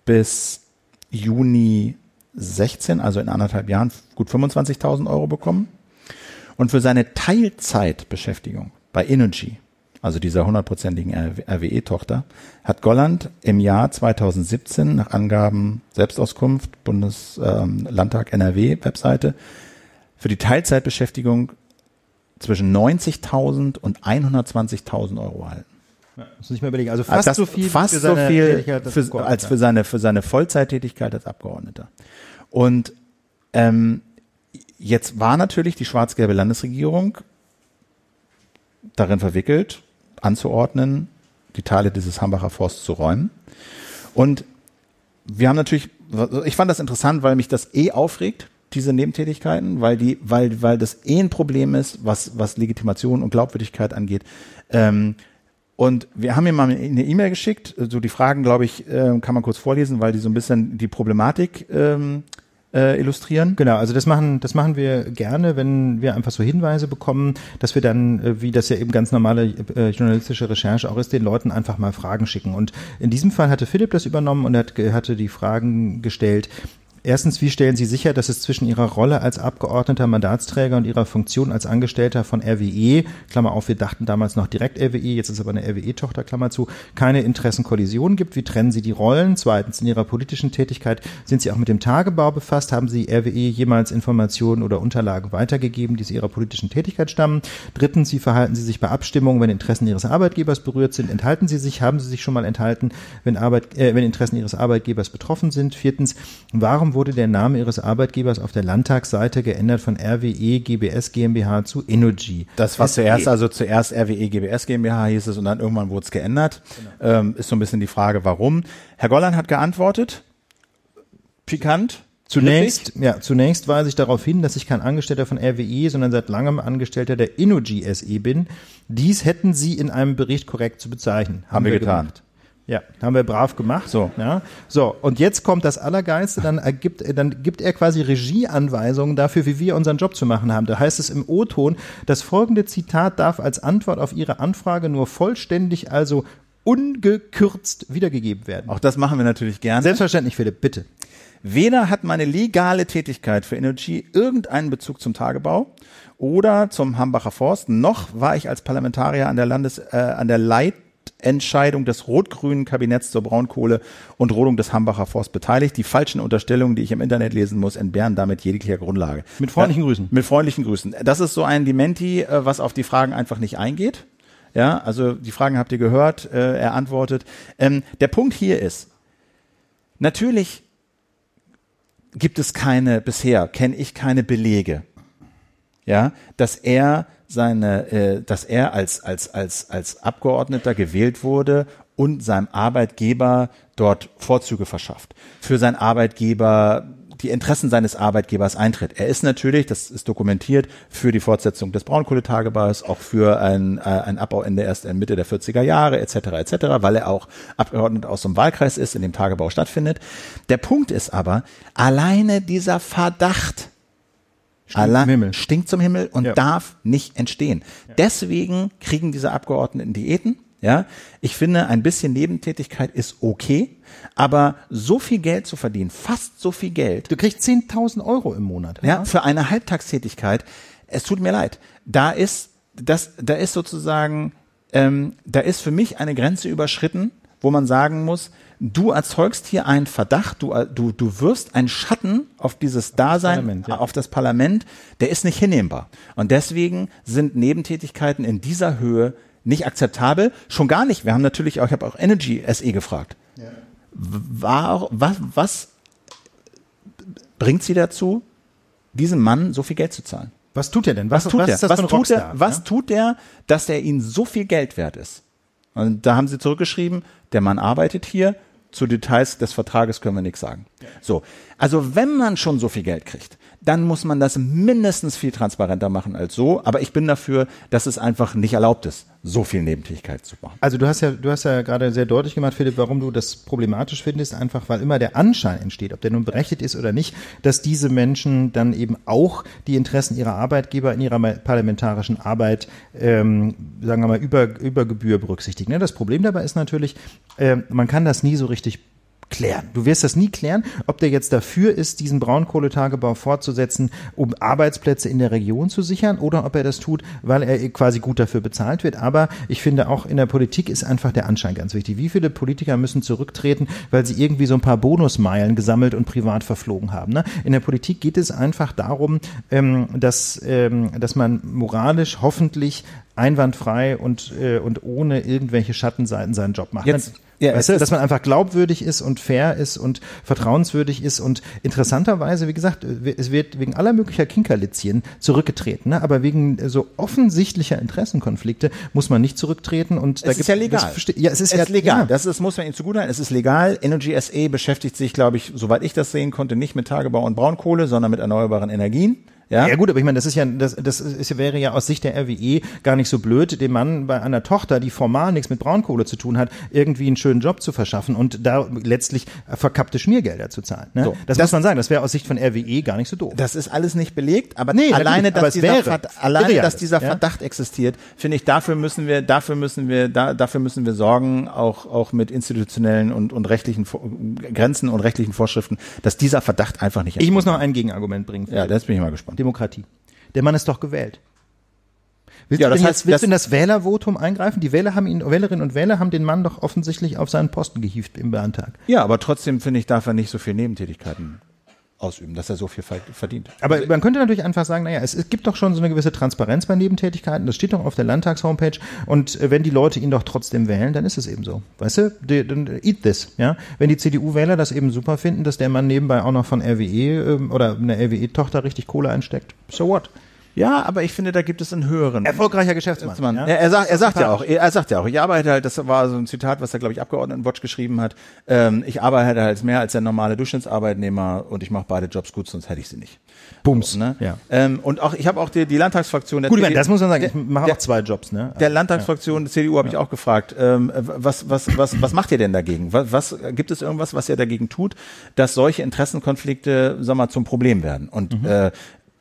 bis Juni 16, also in anderthalb Jahren, gut 25.000 Euro bekommen. Und für seine Teilzeitbeschäftigung bei Energy, also dieser hundertprozentigen RWE-Tochter, hat Golland im Jahr 2017 nach Angaben Selbstauskunft Bundeslandtag NRW Webseite für die Teilzeitbeschäftigung zwischen 90.000 und 120.000 Euro erhalten. Muss ich mal überlegen. Also fast das, so viel fast für so viel als für, als für seine für seine Vollzeittätigkeit als Abgeordneter. Und ähm, jetzt war natürlich die schwarz-gelbe Landesregierung darin verwickelt, anzuordnen, die Teile dieses Hambacher Forsts zu räumen. Und wir haben natürlich, ich fand das interessant, weil mich das eh aufregt, diese Nebentätigkeiten, weil die, weil, weil das eh ein Problem ist, was, was Legitimation und Glaubwürdigkeit angeht. Ähm, und wir haben ihm mal eine E-Mail geschickt, so die Fragen, glaube ich, äh, kann man kurz vorlesen, weil die so ein bisschen die Problematik ähm, äh, illustrieren. Genau, also das machen, das machen wir gerne, wenn wir einfach so Hinweise bekommen, dass wir dann, äh, wie das ja eben ganz normale äh, journalistische Recherche auch ist, den Leuten einfach mal Fragen schicken. Und in diesem Fall hatte Philipp das übernommen und hat, ge- hatte die Fragen gestellt, Erstens, wie stellen Sie sicher, dass es zwischen Ihrer Rolle als Abgeordneter, Mandatsträger und Ihrer Funktion als Angestellter von RWE, Klammer auf, wir dachten damals noch direkt RWE, jetzt ist aber eine RWE-Tochter, Klammer zu, keine Interessenkollision gibt? Wie trennen Sie die Rollen? Zweitens, in Ihrer politischen Tätigkeit sind Sie auch mit dem Tagebau befasst? Haben Sie RWE jemals Informationen oder Unterlagen weitergegeben, die aus Ihrer politischen Tätigkeit stammen? Drittens, wie verhalten Sie sich bei Abstimmungen, wenn Interessen Ihres Arbeitgebers berührt sind? Enthalten Sie sich? Haben Sie sich schon mal enthalten, wenn, Arbeit, äh, wenn Interessen Ihres Arbeitgebers betroffen sind? Viertens, warum wurde der Name Ihres Arbeitgebers auf der Landtagsseite geändert von RWE GBS GmbH zu Energy? Das war SE. zuerst, also zuerst RWE GBS GmbH hieß es und dann irgendwann wurde es geändert. Ähm, ist so ein bisschen die Frage, warum. Herr Golland hat geantwortet. Pikant. Zunächst, ja, zunächst weise ich darauf hin, dass ich kein Angestellter von RWE, sondern seit langem Angestellter der Innogy SE bin. Dies hätten Sie in einem Bericht korrekt zu bezeichnen. Haben wir getan. Gemacht. Ja, haben wir brav gemacht. So. Ja. So, und jetzt kommt das Allergeilste, dann ergibt, dann gibt er quasi Regieanweisungen dafür, wie wir unseren Job zu machen haben. Da heißt es im O-Ton, das folgende Zitat darf als Antwort auf Ihre Anfrage nur vollständig, also ungekürzt wiedergegeben werden. Auch das machen wir natürlich gerne. Selbstverständlich, Philipp, bitte. Weder hat meine legale Tätigkeit für Energy irgendeinen Bezug zum Tagebau oder zum Hambacher Forst, noch war ich als Parlamentarier an der Landes, äh, an der Leitentscheidung des rot-grünen Kabinetts zur Braunkohle und Rodung des Hambacher Forst beteiligt. Die falschen Unterstellungen, die ich im Internet lesen muss, entbehren damit jeglicher Grundlage. Mit freundlichen Grüßen. Mit freundlichen Grüßen. Das ist so ein Dementi, äh, was auf die Fragen einfach nicht eingeht. Ja, also die Fragen habt ihr gehört, äh, er antwortet. Ähm, der Punkt hier ist, natürlich gibt es keine, bisher kenne ich keine Belege, ja, dass er seine, äh, dass er als, als, als, als Abgeordneter gewählt wurde und seinem Arbeitgeber dort Vorzüge verschafft. Für seinen Arbeitgeber die Interessen seines Arbeitgebers eintritt. Er ist natürlich, das ist dokumentiert, für die Fortsetzung des Braunkohletagebaus, auch für ein, äh, ein Abbauende erst in Mitte der 40er Jahre etc. etc., weil er auch Abgeordneter aus einem Wahlkreis ist, in dem Tagebau stattfindet. Der Punkt ist aber, alleine dieser Verdacht Stinkt zum Himmel. stinkt zum Himmel und Ja. darf nicht entstehen. Deswegen kriegen diese Abgeordneten Diäten. Ja, ich finde, ein bisschen Nebentätigkeit ist okay, aber so viel Geld zu verdienen, fast so viel Geld, Du kriegst 10.000 Euro im Monat. ja, für eine Halbtagstätigkeit, es tut mir leid. Da ist, das, da ist sozusagen, ähm, da ist für mich eine Grenze überschritten, wo man sagen muss, du erzeugst hier einen Verdacht, du, du, du wirfst einen Schatten auf dieses Dasein, Parlament, ja. auf das Parlament, der ist nicht hinnehmbar. Und deswegen sind Nebentätigkeiten in dieser Höhe nicht akzeptabel. Schon gar nicht. Wir haben natürlich auch, ich habe auch Energy SE gefragt. War, was, was bringt sie dazu, diesem Mann so viel Geld zu zahlen? Was tut er denn? Was, tut was er? das was tut Rockstar? er? Was ja? tut er, dass er ihnen so viel Geld wert ist? Und da haben sie zurückgeschrieben, der Mann arbeitet hier, zu Details des Vertrages können wir nichts sagen. So. Also wenn man schon so viel Geld kriegt, dann muss man das mindestens viel transparenter machen als so. Aber ich bin dafür, dass es einfach nicht erlaubt ist, so viel Nebentätigkeit zu machen. Also du hast ja, du hast ja gerade sehr deutlich gemacht, Philipp, warum du das problematisch findest, einfach weil immer der Anschein entsteht, ob der nun berechtigt ist oder nicht, dass diese Menschen dann eben auch die Interessen ihrer Arbeitgeber in ihrer parlamentarischen Arbeit, ähm, sagen wir mal, über, über Gebühr berücksichtigen. Ne? Das Problem dabei ist natürlich, äh, man kann das nie so richtig klären. Du wirst das nie klären, ob der jetzt dafür ist, diesen Braunkohletagebau fortzusetzen, um Arbeitsplätze in der Region zu sichern, oder ob er das tut, weil er quasi gut dafür bezahlt wird. Aber ich finde auch in der Politik ist einfach der Anschein ganz wichtig. Wie viele Politiker müssen zurücktreten, weil sie irgendwie so ein paar Bonusmeilen gesammelt und privat verflogen haben? Ne? In der Politik geht es einfach darum, ähm, dass, ähm, dass man moralisch hoffentlich einwandfrei und, äh, und ohne irgendwelche Schattenseiten seinen Job macht. Jetzt- ja, weißt du, dass man einfach glaubwürdig ist und fair ist und vertrauenswürdig ist und interessanterweise, wie gesagt, es wird wegen aller möglicher Kinkerlitzchen zurückgetreten, ne? aber wegen so offensichtlicher Interessenkonflikte muss man nicht zurücktreten und da Es ist gibt- ja legal. Das, ja, es ist es ja ist legal. Ja. Das ist, muss man ihm zugutehalten. Es ist legal. Energy SE beschäftigt sich, glaube ich, soweit ich das sehen konnte, nicht mit Tagebau und Braunkohle, sondern mit erneuerbaren Energien. Ja, Ja gut, aber ich meine, das ist ja, das, das ist, wäre ja aus Sicht der RWE gar nicht so blöd, dem Mann bei einer Tochter, die formal nichts mit Braunkohle zu tun hat, irgendwie einen schönen Job zu verschaffen und da letztlich verkappte Schmiergelder zu zahlen. Ne? So, das, das- muss man sagen, das wäre aus Sicht von RWE gar nicht so doof. Das ist alles nicht belegt, aber Nee, alleine, aber dass es dieser. Verd alleine dass dieser alles, ja. Verdacht existiert, finde ich, dafür müssen wir, dafür müssen wir, da, dafür müssen wir sorgen, auch, auch mit institutionellen und, und rechtlichen Grenzen und rechtlichen Vorschriften, dass dieser Verdacht einfach nicht ich muss noch ein Gegenargument bringen. Ja, jetzt bin ich mal gespannt. Demokratie. Der Mann ist doch gewählt. Willst, Ja, du, das heißt, jetzt, willst das- du in das Wählervotum eingreifen? Die Wähler haben ihn, Wählerinnen und Wähler haben den Mann doch offensichtlich auf seinen Posten gehievt im Landtag. Ja, aber trotzdem finde ich, darf er nicht so viel Nebentätigkeiten ausüben, dass er so viel ver- verdient. Aber man könnte natürlich einfach sagen, naja, es, es gibt doch schon so eine gewisse Transparenz bei Nebentätigkeiten, das steht doch auf der Landtagshomepage und äh, wenn die Leute ihn doch trotzdem wählen, dann ist es eben so. Weißt du, die, dann eat this, ja. Wenn die CDU-Wähler das eben super finden, dass der Mann nebenbei auch noch von RWE ähm, oder einer RWE-Tochter richtig Kohle einsteckt, so what? Ja, aber ich finde, da gibt es einen höheren. Erfolgreicher Geschäftsmann. Mann. ja? Er, er, sagt, er sagt ja auch, er sagt ja auch, ich arbeite halt, das war so ein Zitat, was er, glaube ich, Abgeordnetenwatch geschrieben hat, ähm, ich arbeite halt mehr als der normale Durchschnittsarbeitnehmer und ich mache beide Jobs gut, sonst hätte ich sie nicht. Bums. Ne? Ja. Ähm, und auch, ich habe auch die, die Landtagsfraktion der Gut, CDU das muss man sagen, ich mache auch zwei Jobs, ne? der Landtagsfraktion der CDU habe ich auch gefragt, ähm, was, was, was, was macht ihr denn dagegen? Was, was gibt es irgendwas, was ihr dagegen tut, dass solche Interessenkonflikte, sag mal, zum Problem werden? Und äh,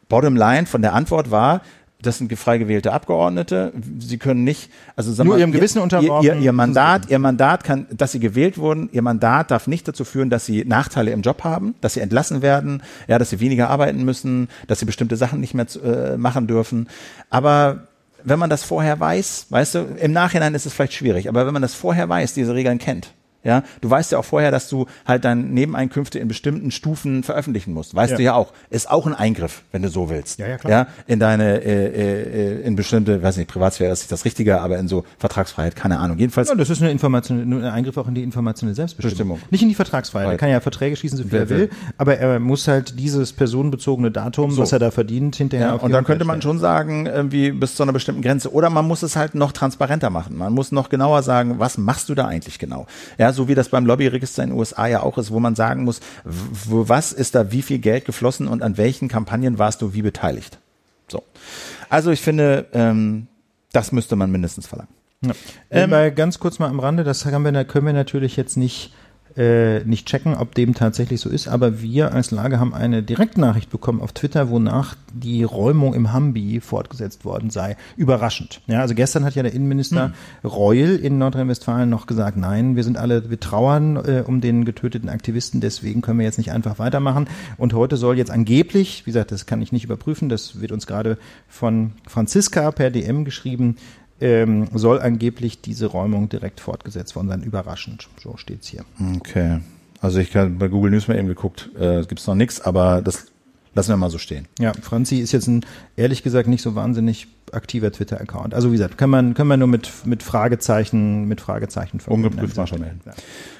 Bottom Line von der Antwort war, das sind frei gewählte Abgeordnete. Sie können nicht, also sag Nur mal, ihrem Gewissen ihr, unterworfen. Ihr, ihr Mandat, ihr Mandat kann, dass sie gewählt wurden, ihr Mandat darf nicht dazu führen, dass sie Nachteile im Job haben, dass sie entlassen werden, ja, dass sie weniger arbeiten müssen, dass sie bestimmte Sachen nicht mehr äh, machen dürfen. Aber wenn man das vorher weiß, weißt du, im Nachhinein ist es vielleicht schwierig, aber wenn man das vorher weiß, diese Regeln kennt, ja, du weißt ja auch vorher, dass du halt deine Nebeneinkünfte in bestimmten Stufen veröffentlichen musst. Weißt Ja. du ja auch. Ist auch ein Eingriff, wenn du so willst. Ja, ja, klar. Ja, in deine, äh, äh, in bestimmte, weiß nicht, Privatsphäre ist nicht das Richtige, aber in so Vertragsfreiheit, keine Ahnung. Jedenfalls, Ja, das ist eine Information, ein Eingriff auch in die informationelle Selbstbestimmung. Bestimmung. Nicht in die Vertragsfreiheit. Er kann ja Verträge schließen, so viel Wer er will, will. aber er muss halt dieses personenbezogene Datum, So. was er da verdient, hinterher Ja, auf und dann könnte man schon sagen, irgendwie bis zu einer bestimmten Grenze. Oder man muss es halt noch transparenter machen. Man muss noch genauer sagen, was machst du da eigentlich genau? Ja, so wie das beim Lobbyregister in den USA ja auch ist, wo man sagen muss, was ist da wie viel Geld geflossen und an welchen Kampagnen warst du wie beteiligt? So. Also ich finde, ähm, das müsste man mindestens verlangen. Ja. Ähm, Weil ganz kurz mal am Rande, das haben wir, können wir natürlich jetzt nicht äh, nicht checken, ob dem tatsächlich so ist, aber wir als Lage haben eine Direktnachricht bekommen auf Twitter, wonach die Räumung im Hambi fortgesetzt worden sei. Überraschend. Ja, also gestern hat ja der Innenminister Reul in Nordrhein-Westfalen noch gesagt, nein, wir sind alle, wir trauern äh, um den getöteten Aktivisten, deswegen können wir jetzt nicht einfach weitermachen. Und heute soll jetzt angeblich, wie gesagt, das kann ich nicht überprüfen, das wird uns gerade von Franziska per DM geschrieben, ähm, soll angeblich diese Räumung direkt fortgesetzt worden sein. Überraschend. So steht's hier. Okay. Also ich habe bei Google News mal eben geguckt, äh, gibt's noch nichts, aber das lassen wir mal so stehen. Ja, Franzi ist jetzt ein, ehrlich gesagt, nicht so wahnsinnig aktiver Twitter-Account. Also wie gesagt, kann man, kann man nur mit, mit Fragezeichen, mit Fragezeichen. Ungeprüft mal schon melden. Ja.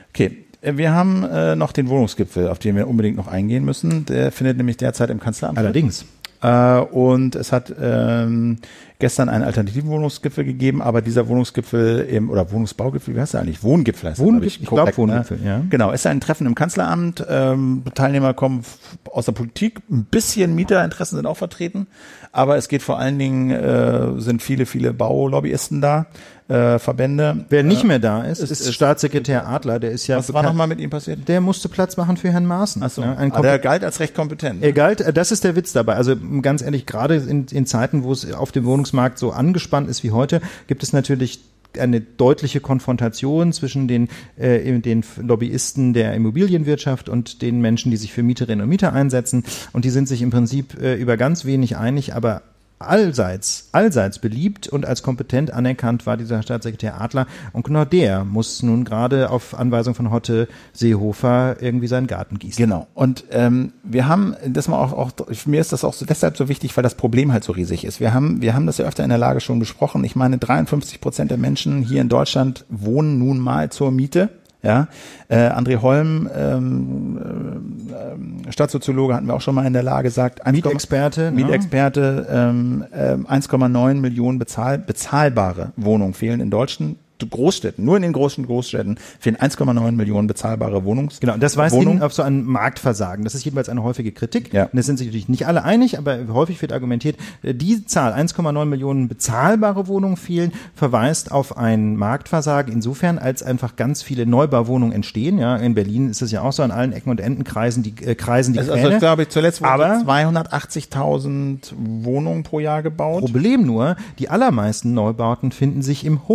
Okay, äh, wir haben äh, noch den Wohnungsgipfel, auf den wir unbedingt noch eingehen müssen. Der findet nämlich derzeit im Kanzleramt statt. Allerdings. Äh, und es hat ähm, gestern einen alternativen Wohnungsgipfel gegeben, aber dieser Wohnungsgipfel im, oder Wohnungsbaugipfel, wie heißt der eigentlich? Wohngipfel heißt Wohngipfel, ich glaub, korrekt, Wohngipfel, ja. Genau, ist ein Treffen im Kanzleramt. Ähm, Teilnehmer kommen aus der Politik, ein bisschen Mieterinteressen sind auch vertreten, aber es geht vor allen Dingen, äh, sind viele, viele Baulobbyisten da, äh, Verbände. Wer nicht äh, mehr da ist, ist- ist, Staatssekretär Adler. Der ist ja Was war nochmal mit ihm passiert? Der musste Platz machen für Herrn Maaßen. Achso, Ja, ein ah, der galt als recht kompetent. Er galt, äh, das ist der Witz dabei. Also ganz ehrlich, gerade in, in Zeiten, wo es auf dem Wohnungsmarkt so angespannt ist wie heute, gibt es natürlich eine deutliche Konfrontation zwischen den, äh, den Lobbyisten der Immobilienwirtschaft und den Menschen, die sich für Mieterinnen und Mieter einsetzen. Und die sind sich im Prinzip äh, über ganz wenig einig, aber allseits, allseits beliebt und als kompetent anerkannt war dieser Staatssekretär Adler. Und genau der muss nun gerade auf Anweisung von Hotte Seehofer irgendwie seinen Garten gießen. Genau. Und ähm, wir haben, das mal auch, auch, mir ist das auch so, deshalb so wichtig, weil das Problem halt so riesig ist. Wir haben, wir haben das ja öfter in der Lage schon besprochen. Ich meine, 53 Prozent der Menschen hier in Deutschland wohnen nun mal zur Miete. Ja, äh, André Holm, ähm, ähm, Stadtsoziologe, hatten wir auch schon mal in der Lage gesagt. 1, Mietexperte, ne? Mietexperte, ähm, ähm, 1,9 Millionen bezahl, bezahlbare Wohnungen fehlen in Deutschen, Großstädten, nur in den großen Großstädten fehlen 1,9 Millionen bezahlbare Wohnungs Genau, das weist Wohnungen. auf so ein Marktversagen. Das ist jedenfalls eine häufige Kritik. Ja. Und es sind sich natürlich nicht alle einig, aber häufig wird argumentiert, äh, die Zahl 1,9 Millionen bezahlbare Wohnungen fehlen, verweist auf ein Marktversagen insofern, als einfach ganz viele Neubauwohnungen entstehen. Ja, in Berlin ist es ja auch so an allen Ecken und Enden kreisen die äh, kreisen die Also, also glaube ich, zuletzt wurden Aber- 280.000 Wohnungen pro Jahr gebaut. Problem nur, die allermeisten Neubauten finden sich im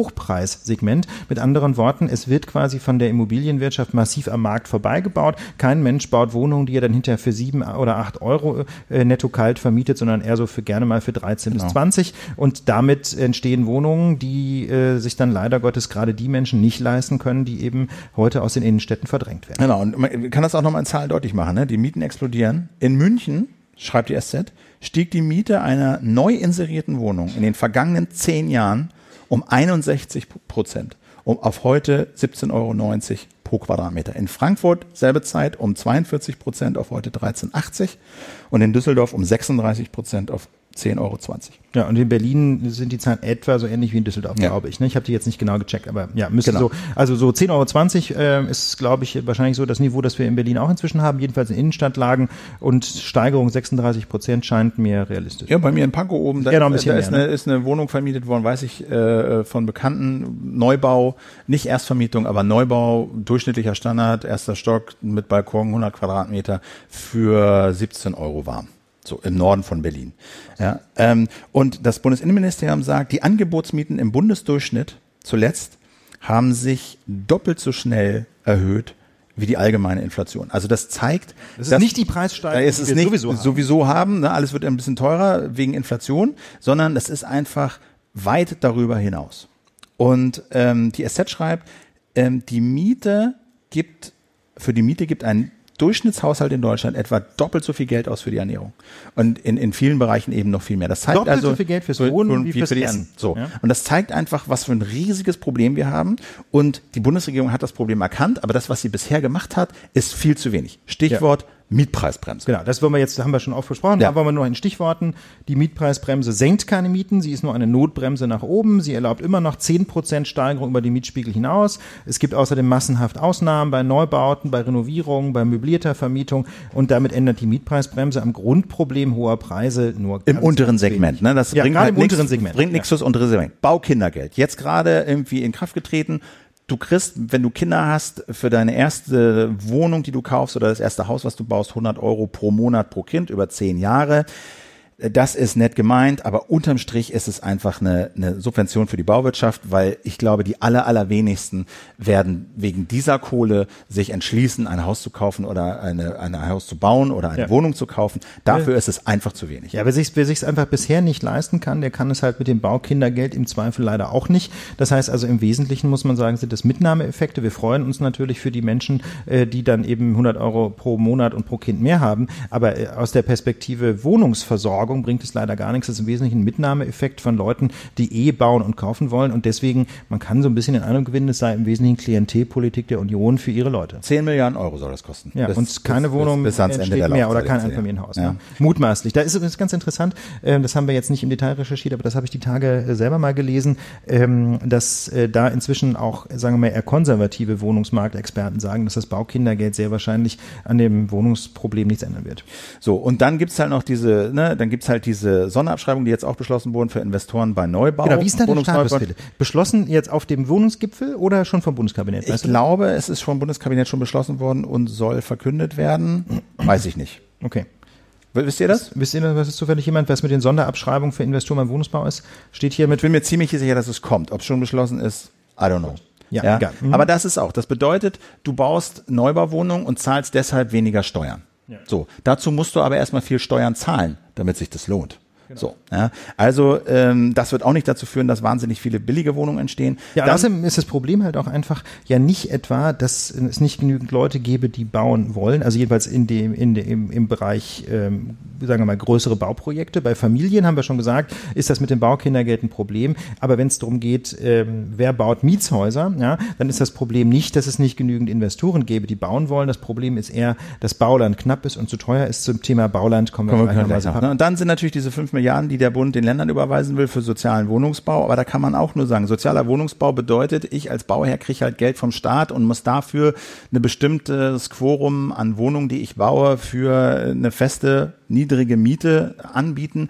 Hochpreissegment. Mit anderen Worten, es wird quasi von der Immobilienwirtschaft massiv am Markt vorbeigebaut. Kein Mensch baut Wohnungen, die er dann hinterher für sieben oder acht Euro äh, netto kalt vermietet, sondern eher so für gerne mal für 13 bis 20. Und damit entstehen Wohnungen, die äh, sich dann leider Gottes gerade die Menschen nicht leisten können, die eben heute aus den Innenstädten verdrängt werden. Genau, und man kann das auch nochmal in Zahlen deutlich machen. Ne? Die Mieten explodieren. In München, schreibt die SZ, stieg die Miete einer neu inserierten Wohnung in den vergangenen zehn Jahren um 61 Prozent, um auf heute 17,90 Euro pro Quadratmeter. In Frankfurt selbe Zeit um 42 Prozent auf heute 13,80 und in Düsseldorf um 36 Prozent auf 10,20 Euro. Ja, und in Berlin sind die Zahlen etwa so ähnlich wie in Düsseldorf, Ja. glaube ich. Ne? Ich habe die jetzt nicht genau gecheckt, aber ja, müsste Genau. so, also so 10,20 Euro äh, ist, glaube ich, wahrscheinlich so das Niveau, das wir in Berlin auch inzwischen haben, jedenfalls in Innenstadtlagen und Steigerung 36 Prozent scheint mir realistisch. Ja, bei mir in Pankow oben, da, Ja, ist, da ist, mehr, eine, ne? ist eine Wohnung vermietet worden, weiß ich, äh, von Bekannten. Neubau, nicht Erstvermietung, aber Neubau, durchschnittlicher Standard, erster Stock mit Balkon, 100 Quadratmeter für 17 Euro warm. So im Norden von Berlin. Ja, ähm, und das Bundesinnenministerium sagt, die Angebotsmieten im Bundesdurchschnitt zuletzt haben sich doppelt so schnell erhöht wie die allgemeine Inflation. Also das zeigt, Das ist dass- nicht die Preissteigerung, es die ist wir nicht sowieso haben. sowieso haben, ne? alles wird ein bisschen teurer wegen Inflation, sondern das ist einfach weit darüber hinaus. Und ähm, die SZ schreibt, ähm, die Miete gibt, für die Miete gibt ein Durchschnittshaushalt in Deutschland etwa doppelt so viel Geld aus für die Ernährung. Und in, in vielen Bereichen eben noch viel mehr. Das zeigt Doppelt also, so viel Geld fürs Wohnen wie fürs die Essen. So. Ja. Und das zeigt einfach, was für ein riesiges Problem wir haben. Und die Bundesregierung hat das Problem erkannt, aber das, was sie bisher gemacht hat, ist viel zu wenig. Stichwort Mietpreisbremse. Genau, das wollen wir jetzt, haben wir schon oft besprochen, Ja. wir nur in Stichworten. Die Mietpreisbremse senkt keine Mieten, sie ist nur eine Notbremse nach oben, sie erlaubt immer noch 10% Steigerung über die Mietspiegel hinaus. Es gibt außerdem massenhaft Ausnahmen bei Neubauten, bei Renovierungen, bei möblierter Vermietung und damit ändert die Mietpreisbremse am Grundproblem hoher Preise nur Im unteren Segment, ne? Das ja, bringt halt im nix, unteren Segment. Bringt nichts fürs untere Segment. Baukindergeld. Jetzt gerade irgendwie in Kraft getreten. Du kriegst, wenn du Kinder hast, für deine erste Wohnung, die du kaufst oder das erste Haus, was du baust, 100 Euro pro Monat pro Kind über zehn Jahre. Das ist nett gemeint, aber unterm Strich ist es einfach eine, eine Subvention für die Bauwirtschaft, weil ich glaube, die aller, allerwenigsten werden wegen dieser Kohle sich entschließen, ein Haus zu kaufen oder eine, eine Haus zu bauen oder eine Ja. Wohnung zu kaufen. Dafür ist es einfach zu wenig. Ja, wer sich wer sich's einfach bisher nicht leisten kann, der kann es halt mit dem Baukindergeld im Zweifel leider auch nicht. Das heißt also im Wesentlichen muss man sagen, sind das Mitnahmeeffekte. Wir freuen uns natürlich für die Menschen, äh, die dann eben 100 Euro pro Monat und pro Kind mehr haben. Aber äh, aus der Perspektive Wohnungsversorgung bringt es leider gar nichts. Das ist im Wesentlichen ein Mitnahmeeffekt von Leuten, die eh bauen und kaufen wollen. Und deswegen, man kann so ein bisschen den Eindruck gewinnen, es sei im Wesentlichen Klientelpolitik der Union für ihre Leute. 10 Milliarden Euro soll das kosten. Ja, Bis- und keine bis- Wohnung bis, bis ans Ende der mehr oder kein. Einfamilienhaus. Ja. Ne? Mutmaßlich. Da ist es ganz interessant, ähm, das haben wir jetzt nicht im Detail recherchiert, aber das habe ich die Tage äh, selber mal gelesen, ähm, dass äh, da inzwischen auch, sagen wir mal, eher konservative Wohnungsmarktexperten sagen, dass das Baukindergeld sehr wahrscheinlich an dem Wohnungsproblem nichts ändern wird. So, und dann gibt's halt noch diese, ne, dann gibt's halt diese Sonderabschreibungen, die jetzt auch beschlossen wurden für Investoren bei Neubau. Genau, wie ist da der. Status, Philipp? Beschlossen jetzt auf dem Wohnungsgipfel oder schon vom Bundeskabinett? Ich du? glaube, es ist vom Bundeskabinett schon beschlossen worden und soll verkündet werden. Weiß ich nicht. Okay. Wisst ihr das? Wisst ihr, was ist zufällig jemand, was mit den Sonderabschreibungen für Investoren beim Wohnungsbau ist? Steht hier mit Ich bin mir ziemlich sicher, dass es kommt. Ob es schon beschlossen ist, I don't know. Ja, egal. Mhm. Aber das ist auch. Das bedeutet, du baust Neubauwohnungen und zahlst deshalb weniger Steuern. So, dazu musst du aber erstmal viel Steuern zahlen, damit sich das lohnt. Genau. So, ja. Also ähm, das wird auch nicht dazu führen, dass wahnsinnig viele billige Wohnungen entstehen. Ja, Dann- außerdem ist das Problem halt auch einfach ja nicht etwa, dass es nicht genügend Leute gäbe, die bauen wollen, also jedenfalls in dem, in dem im, Bereich ähm, sagen wir mal, größere Bauprojekte. Bei Familien haben wir schon gesagt, ist das mit dem Baukindergeld ein Problem. Aber wenn es darum geht, ähm, wer baut Mietshäuser, ja, dann ist das Problem nicht, dass es nicht genügend Investoren gäbe, die bauen wollen. Das Problem ist eher, dass Bauland knapp ist und zu teuer ist. Zum Thema Bauland kommen wir, Kommen wir gleich noch. Ne? Und dann sind natürlich diese fünf Milliarden, die der Bund den Ländern überweisen will für sozialen Wohnungsbau. Aber da kann man auch nur sagen, sozialer Wohnungsbau bedeutet, ich als Bauherr kriege halt Geld vom Staat und muss dafür eine bestimmtes Quorum an Wohnungen, die ich baue, für eine feste niedrige Miete anbieten.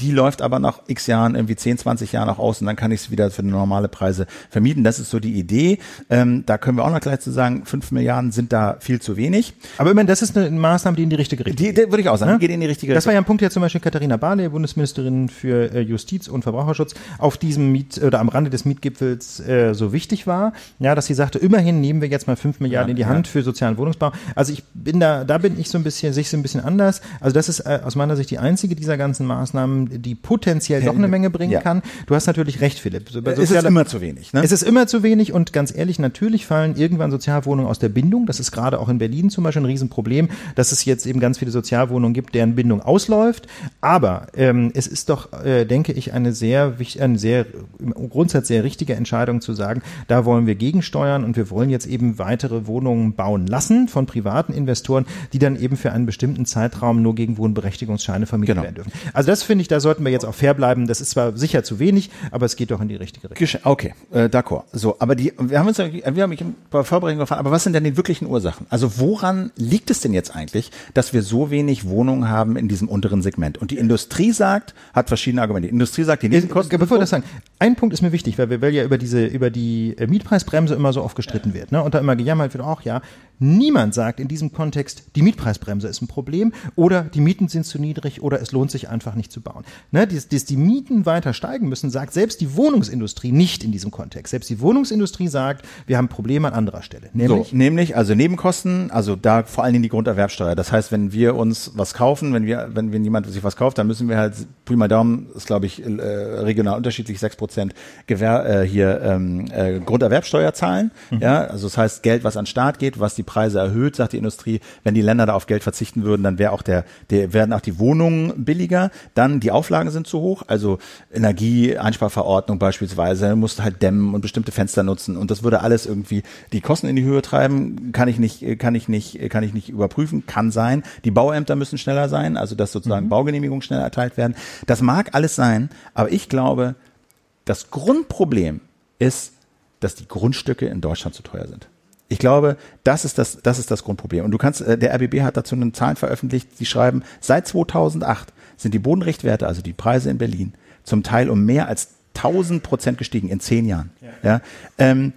Die läuft aber nach x Jahren, irgendwie 10, 20 Jahren auch aus und dann kann ich es wieder für normale Preise vermieten. Das ist so die Idee. Ähm, da können wir auch noch gleich zu sagen, 5 Milliarden sind da viel zu wenig. Aber immerhin, das ist eine Maßnahme, die in die richtige Richtung Die, die würde ich auch sagen, Ne? die geht in die richtige Das war ja ein Punkt, der zum Beispiel Katharina Barley, Bundesministerin für äh, Justiz und Verbraucherschutz, auf diesem Miet oder am Rande des Mietgipfels äh, so wichtig war. Ja, dass sie sagte, immerhin nehmen wir jetzt mal fünf Milliarden Ja, in die ja. Hand für sozialen Wohnungsbau. Also ich bin da, da bin ich so ein bisschen, sehe ich so ein bisschen anders. Also das ist äh, aus meiner Sicht die einzige dieser ganzen Maßnahmen, die potenziell doch eine Menge bringen Ja. kann. Du hast natürlich recht, Philipp. So bei es ist immer zu wenig. Ne? es ist immer zu wenig und ganz ehrlich, natürlich fallen irgendwann Sozialwohnungen aus der Bindung. Das ist gerade auch in Berlin zum Beispiel ein Riesenproblem, dass es jetzt eben ganz viele Sozialwohnungen gibt, deren Bindung ausläuft. Aber ähm, es ist doch, äh, denke ich, eine sehr, eine sehr im Grundsatz sehr richtige Entscheidung zu sagen, da wollen wir gegensteuern und wir wollen jetzt eben weitere Wohnungen bauen lassen von privaten Investoren, die dann eben für einen bestimmten Zeitraum nur gegen Wohnberechtigungsscheine vermietet Genau. werden dürfen. Also das finde ich, da sollten wir jetzt auch fair bleiben. Das ist zwar sicher zu wenig, aber es geht doch in die richtige Richtung. Gesch- Okay, äh, d'accord. So, aber die, wir haben uns, wir haben mich bei Vorbereitung gefragt, aber was sind denn die wirklichen Ursachen? Also woran liegt es denn jetzt eigentlich, dass wir so wenig Wohnungen haben in diesem unteren Segment? Und die Industrie sagt, hat verschiedene Argumente. Die Industrie sagt, die Nebenkosten. Bevor wir das sagen, ein Punkt ist mir wichtig, weil wir weil ja über diese über die äh, Mietpreisbremse immer so oft gestritten wird, ne? Und da immer gejammert wird, auch ja, niemand sagt in diesem Kontext, die Mietpreisbremse ist ein Problem oder die Mieten sind zu niedrig oder es lohnt sich einfach nicht zu bauen. Ne? Dass, dass die Mieten weiter steigen müssen, sagt selbst die Wohnungsindustrie nicht in diesem Kontext. Selbst die Wohnungsindustrie sagt, wir haben Probleme an anderer Stelle. Nämlich So, nämlich also Nebenkosten, also da vor allen Dingen die Grunderwerbsteuer. Das heißt, wenn wir uns was kaufen, wenn wir, wenn wir jemand sich was kauft, dann müssen wir halt, prima Daumen, ist glaube ich äh, regional unterschiedlich, sechs Prozent Gewehr, äh, hier ähm, äh, Grunderwerbsteuer zahlen. Ja, also das heißt Geld, was an den Staat geht, was die Preise erhöht, sagt die Industrie. Wenn die Länder da auf Geld verzichten würden, dann wäre auch der, der werden auch die Wohnungen billiger. Dann die Auflagen sind zu hoch, also Energieeinsparverordnung beispielsweise, musst halt dämmen und bestimmte Fenster nutzen und das würde alles irgendwie die Kosten in die Höhe treiben. Kann ich nicht, kann ich nicht, kann ich nicht überprüfen. Kann sein. Die Bauämter müssen schneller sein, also dass sozusagen Baugenehmigungen schneller erteilt werden. Das mag alles sein, aber ich glaube, das Grundproblem ist, dass die Grundstücke in Deutschland zu teuer sind. Ich glaube, das ist das, das ist das Grundproblem. Und du kannst, äh, der RBB hat dazu eine Zahlen veröffentlicht, die schreiben, seit 2008 sind die Bodenrichtwerte, also die Preise in Berlin, zum Teil um mehr als 1000 Prozent gestiegen in zehn Jahren. Ja. Ähm,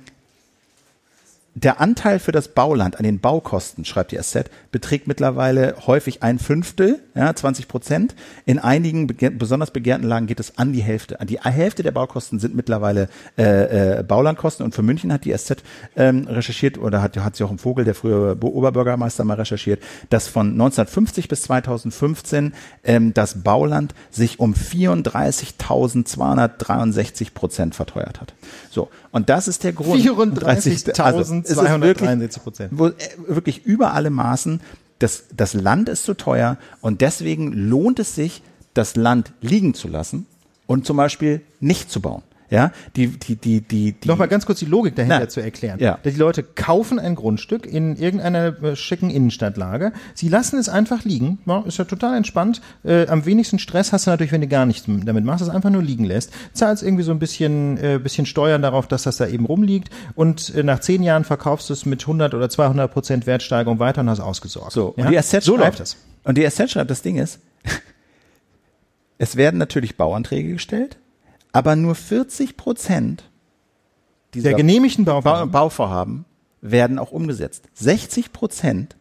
der Anteil für das Bauland an den Baukosten, schreibt die SZ, beträgt mittlerweile häufig ein Fünftel, ja, 20 Prozent. In einigen besonders begehrten Lagen geht es an die Hälfte. An die Hälfte der Baukosten sind mittlerweile äh, äh, Baulandkosten. Und für München hat die SZ ähm, recherchiert oder hat, hat sie auch im Vogel, der frühere Oberbürgermeister, mal recherchiert, dass von 1950 bis 2015 ähm, das Bauland sich um 34.263 Prozent verteuert hat. So, und das ist der Grund. 34.000 1273 Prozent. Äh, wirklich über alle Maßen. Das, das Land ist zu teuer und deswegen lohnt es sich, das Land liegen zu lassen und zum Beispiel nicht zu bauen. Ja, die, die, die, die, die Nochmal ganz kurz die Logik dahinter Na, zu erklären. ja. Die Leute kaufen ein Grundstück in irgendeiner äh, schicken Innenstadtlage. Sie lassen es einfach liegen. Ja, ist ja total entspannt. Äh, am wenigsten Stress hast du natürlich, wenn du gar nichts damit machst, es einfach nur liegen lässt. Zahlst irgendwie so ein bisschen, äh, bisschen Steuern darauf, dass das da eben rumliegt. Und äh, nach zehn Jahren verkaufst du es mit 100 oder 200 Prozent Wertsteigerung weiter und hast ausgesorgt. So, ja? und die SZ so läuft das. Und die SZ schreibt, das Ding ist, <laughs> es werden natürlich Bauanträge gestellt, aber nur 40 Prozent dieser Der genehmigten Bau Bauvorhaben. Bauvorhaben werden auch umgesetzt. 60 Prozent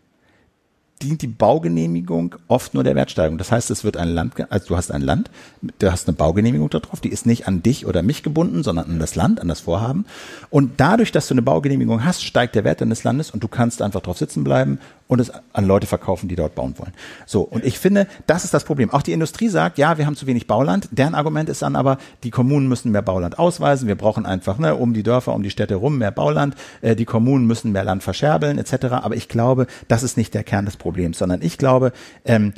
dient die Baugenehmigung oft nur der Wertsteigerung. Das heißt, es wird ein Land, also du hast ein Land, du hast eine Baugenehmigung darauf, die ist nicht an dich oder mich gebunden, sondern an das Land, an das Vorhaben. Und dadurch, dass du eine Baugenehmigung hast, steigt der Wert deines Landes und du kannst einfach drauf sitzen bleiben und es an Leute verkaufen, die dort bauen wollen. So. Und ich finde, das ist das Problem. Auch die Industrie sagt, ja, wir haben zu wenig Bauland. Deren Argument ist dann aber, die Kommunen müssen mehr Bauland ausweisen. Wir brauchen einfach, ne, um die Dörfer, um die Städte rum mehr Bauland. Äh, die Kommunen müssen mehr Land verscherbeln, etc. Aber ich glaube, das ist nicht der Kern des Problems, sondern ich glaube, ähm,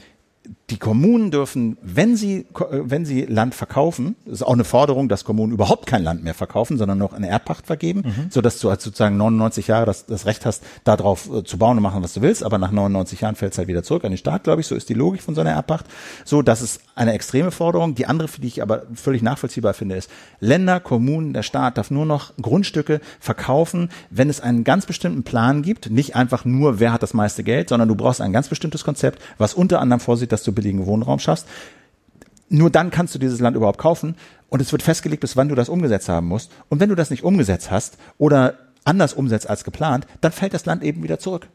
die Kommunen dürfen, wenn sie, wenn sie Land verkaufen, ist auch eine Forderung, dass Kommunen überhaupt kein Land mehr verkaufen, sondern noch eine Erbpacht vergeben, mhm. so dass du als sozusagen 99 Jahre das, das Recht hast, darauf äh, zu bauen und machen, was du willst, aber nach 99 Jahren fällt es halt wieder zurück an den Staat, glaube ich, so ist die Logik von so einer Erbpacht. So, das ist eine extreme Forderung. Die andere, die ich aber völlig nachvollziehbar finde, ist, Länder, Kommunen, der Staat darf nur noch Grundstücke verkaufen, wenn es einen ganz bestimmten Plan gibt, nicht einfach nur, wer hat das meiste Geld, sondern du brauchst ein ganz bestimmtes Konzept, was unter anderem vorsieht, dass du billigen Wohnraum schaffst. Nur dann kannst du dieses Land überhaupt kaufen und es wird festgelegt, bis wann du das umgesetzt haben musst. Und wenn du das nicht umgesetzt hast oder anders umsetzt als geplant, dann fällt das Land eben wieder zurück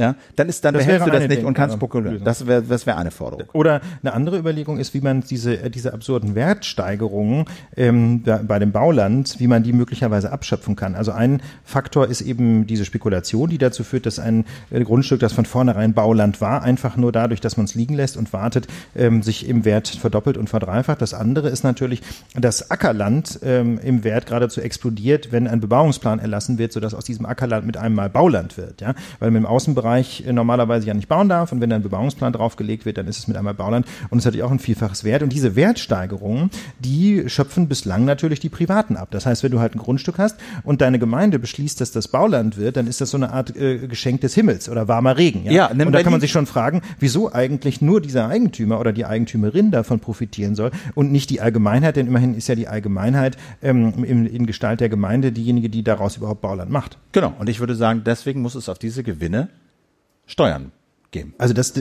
ja, dann ist dann das behältst du das nicht Denk und kannst spekulieren. Das wäre das wäre eine Forderung. Oder eine andere Überlegung ist, wie man diese äh, diese absurden Wertsteigerungen ähm, bei dem Bauland, wie man die möglicherweise abschöpfen kann. Also ein Faktor ist eben diese Spekulation, die dazu führt, dass ein äh, Grundstück, das von vornherein Bauland war, einfach nur dadurch, dass man es liegen lässt und wartet, ähm, sich im Wert verdoppelt und verdreifacht. Das andere ist natürlich, dass Ackerland ähm, im Wert geradezu explodiert, wenn ein Bebauungsplan erlassen wird, sodass aus diesem Ackerland mit einem Mal Bauland wird. Ja, weil mit dem Außenbereich Bereich normalerweise ja nicht bauen darf. Und wenn dann ein Bebauungsplan draufgelegt wird, dann ist es mit einmal Bauland. Und es hat natürlich auch ein Vielfaches Wert. Und diese Wertsteigerungen, die schöpfen bislang natürlich die Privaten ab. Das heißt, wenn du halt ein Grundstück hast und deine Gemeinde beschließt, dass das Bauland wird, dann ist das so eine Art äh, Geschenk des Himmels oder warmer Regen. Ja, ja und da kann man sich schon fragen, wieso eigentlich nur dieser Eigentümer oder die Eigentümerin davon profitieren soll und nicht die Allgemeinheit, denn immerhin ist ja die Allgemeinheit ähm, in, in Gestalt der Gemeinde diejenige, die daraus überhaupt Bauland macht. Genau. Und ich würde sagen, deswegen muss es auf diese Gewinne Steuern geben. Also das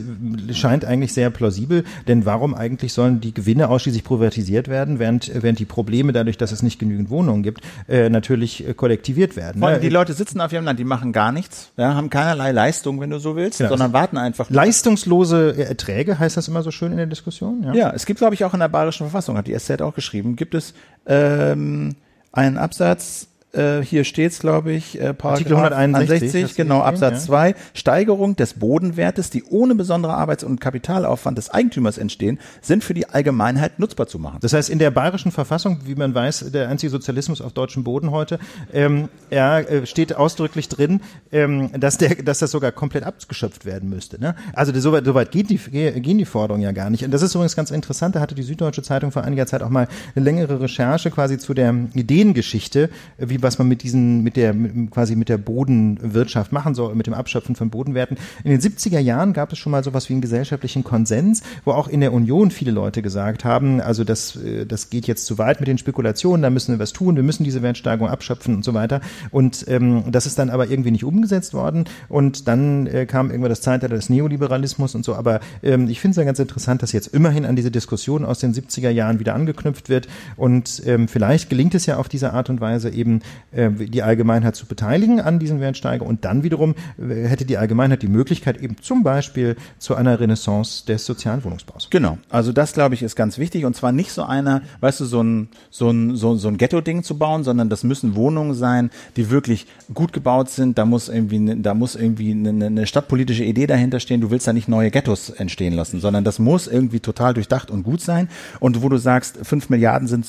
scheint eigentlich sehr plausibel, denn warum eigentlich sollen die Gewinne ausschließlich privatisiert werden, während, während die Probleme dadurch, dass es nicht genügend Wohnungen gibt, äh, natürlich äh, kollektiviert werden. Allem die Leute sitzen auf ihrem Land, die machen gar nichts, ja, haben keinerlei Leistung, wenn du so willst, genau. sondern warten einfach. Leistungslose Erträge heißt das immer so schön in der Diskussion. Ja, ja es gibt, glaube ich, auch in der Bayerischen Verfassung, hat die SZ auch geschrieben, gibt es ähm, einen Absatz äh, hier steht's, glaube ich, äh, Artikel 161, genau, Absatz 2, ja. Steigerung des Bodenwertes, die ohne besondere Arbeits- und Kapitalaufwand des Eigentümers entstehen, sind für die Allgemeinheit nutzbar zu machen. Das heißt, in der bayerischen Verfassung, wie man weiß, der einzige Sozialismus auf deutschem Boden heute, ähm, ja, äh, steht ausdrücklich drin, ähm, dass, der, dass das sogar komplett abgeschöpft werden müsste. Ne? Also so weit, so weit geht die, gehen die Forderungen ja gar nicht. Und das ist übrigens ganz interessant, da hatte die Süddeutsche Zeitung vor einiger Zeit auch mal eine längere Recherche quasi zu der Ideengeschichte, wie was man mit diesen, mit der, quasi mit der Bodenwirtschaft machen soll, mit dem Abschöpfen von Bodenwerten. In den 70er Jahren gab es schon mal sowas wie einen gesellschaftlichen Konsens, wo auch in der Union viele Leute gesagt haben, also das, äh, das geht jetzt zu weit mit den Spekulationen, da müssen wir was tun, wir müssen diese Wertsteigerung abschöpfen und so weiter. Und ähm, das ist dann aber irgendwie nicht umgesetzt worden. Und dann äh, kam irgendwann das Zeitalter des Neoliberalismus und so. Aber ähm, ich finde es ja ganz interessant, dass jetzt immerhin an diese Diskussion aus den 70er Jahren wieder angeknüpft wird. Und ähm, vielleicht gelingt es ja auf diese Art und Weise eben äh, die Allgemeinheit zu beteiligen an diesen Wertsteigerungen und dann wiederum äh, hätte die Allgemeinheit die Möglichkeit eben zum Beispiel zu einer Renaissance des sozialen Wohnungsbaus. Genau, also das glaube ich ist ganz wichtig. Und zwar nicht so einer, weißt du, so ein, so ein, so, so ein Ghetto-Ding zu bauen, sondern das müssen Wohnungen sein, die wirklich gut gebaut sind, da muss irgendwie, ne, da muss irgendwie eine, eine stadtpolitische Idee dahinter stehen, du willst da nicht neue Ghettos entstehen lassen, sondern das muss irgendwie total durchdacht und gut sein. Und wo du sagst, fünf Milliarden sind,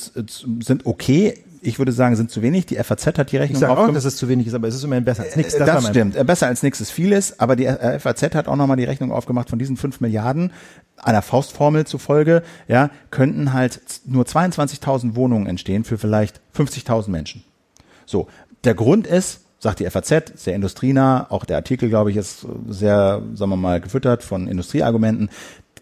sind okay, ich würde sagen, sind zu wenig. Die FAZ hat die Rechnung Ich sage auch, dass es zu wenig ist, aber es ist immerhin besser als nichts. Das, das stimmt. Äh, besser als nichts ist vieles, aber die äh, FAZ hat auch nochmal die Rechnung aufgemacht von diesen fünf Milliarden einer Faustformel zufolge, ja, könnten halt nur 22.000 Wohnungen entstehen für vielleicht 50.000 Menschen. So. Der Grund ist, sagt die FAZ, sehr industrienah, auch der Artikel, glaube ich, ist sehr, sagen wir mal, gefüttert von Industrieargumenten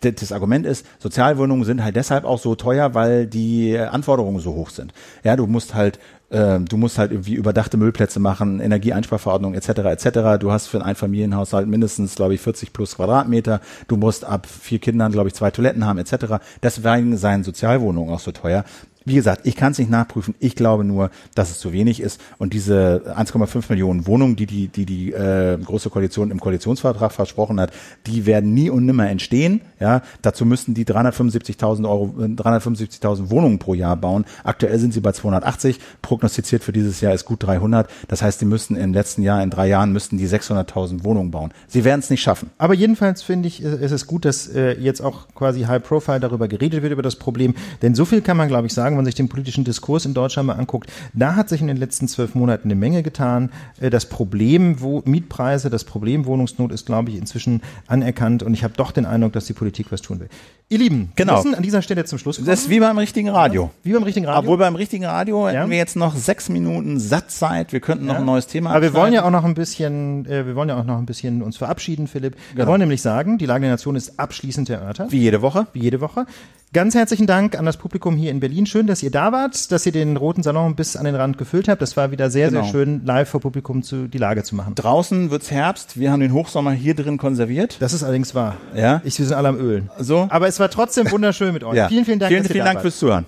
das Argument ist, Sozialwohnungen sind halt deshalb auch so teuer, weil die Anforderungen so hoch sind. Ja, du musst halt äh, du musst halt irgendwie überdachte Müllplätze machen, Energieeinsparverordnung etc. etc. Du hast für einen Einfamilienhaushalt mindestens, glaube ich, 40 plus Quadratmeter. Du musst ab vier Kindern, glaube ich, zwei Toiletten haben etc. Deswegen seien Sozialwohnungen auch so teuer. Wie gesagt, ich kann es nicht nachprüfen. Ich glaube nur, dass es zu wenig ist. Und diese 1,5 Millionen Wohnungen, die die, die, die äh, große Koalition im Koalitionsvertrag versprochen hat, die werden nie und nimmer entstehen. Ja, dazu müssten die 375.000 Euro, 375.000 äh, Wohnungen pro Jahr bauen. Aktuell sind sie bei 280. Prognostiziert für dieses Jahr ist gut 300. Das heißt, die müssten im letzten Jahr, in drei Jahren, müssten die 600.000 Wohnungen bauen. Sie werden es nicht schaffen. Aber jedenfalls finde ich, ist es gut, dass äh, jetzt auch quasi High Profile darüber geredet wird, über das Problem. Denn so viel kann man, glaube ich, sagen, wenn man sich den politischen Diskurs in Deutschland mal anguckt, da hat sich in den letzten zwölf Monaten eine Menge getan. Äh, Das Problem wo Mietpreise, das Problem Wohnungsnot ist, glaube ich, inzwischen anerkannt und ich habe doch den Eindruck, dass die Politik was tun will. Ihr Lieben, Genau. wir müssen an dieser Stelle zum Schluss kommen. Das ist wie beim richtigen Radio. wie beim richtigen Radio. Obwohl beim richtigen Radio Ja. hätten wir jetzt noch sechs Minuten Satzzeit. Wir könnten noch Ja. ein neues Thema Aber wir wollen ja auch noch ein bisschen, äh, wir wollen ja auch noch ein bisschen uns verabschieden, Philipp. Wir Genau. wollen nämlich sagen, die Lage der Nation ist abschließend erörtert. Wie jede Woche. wie jede Woche. Ganz herzlichen Dank an das Publikum hier in Berlin. Schön, dass ihr da wart, dass ihr den roten Salon bis an den Rand gefüllt habt. Das war wieder sehr, Genau. sehr schön, live vor Publikum zu, die Lage zu machen. Draußen wird's Herbst. Wir haben den Hochsommer hier drin konserviert. Das ist allerdings wahr. Ja. Ich, wir sind alle am Ölen. So. Aber es war trotzdem wunderschön mit euch. Ja. Vielen, vielen Dank. Vielen, vielen da Dank fürs Zuhören.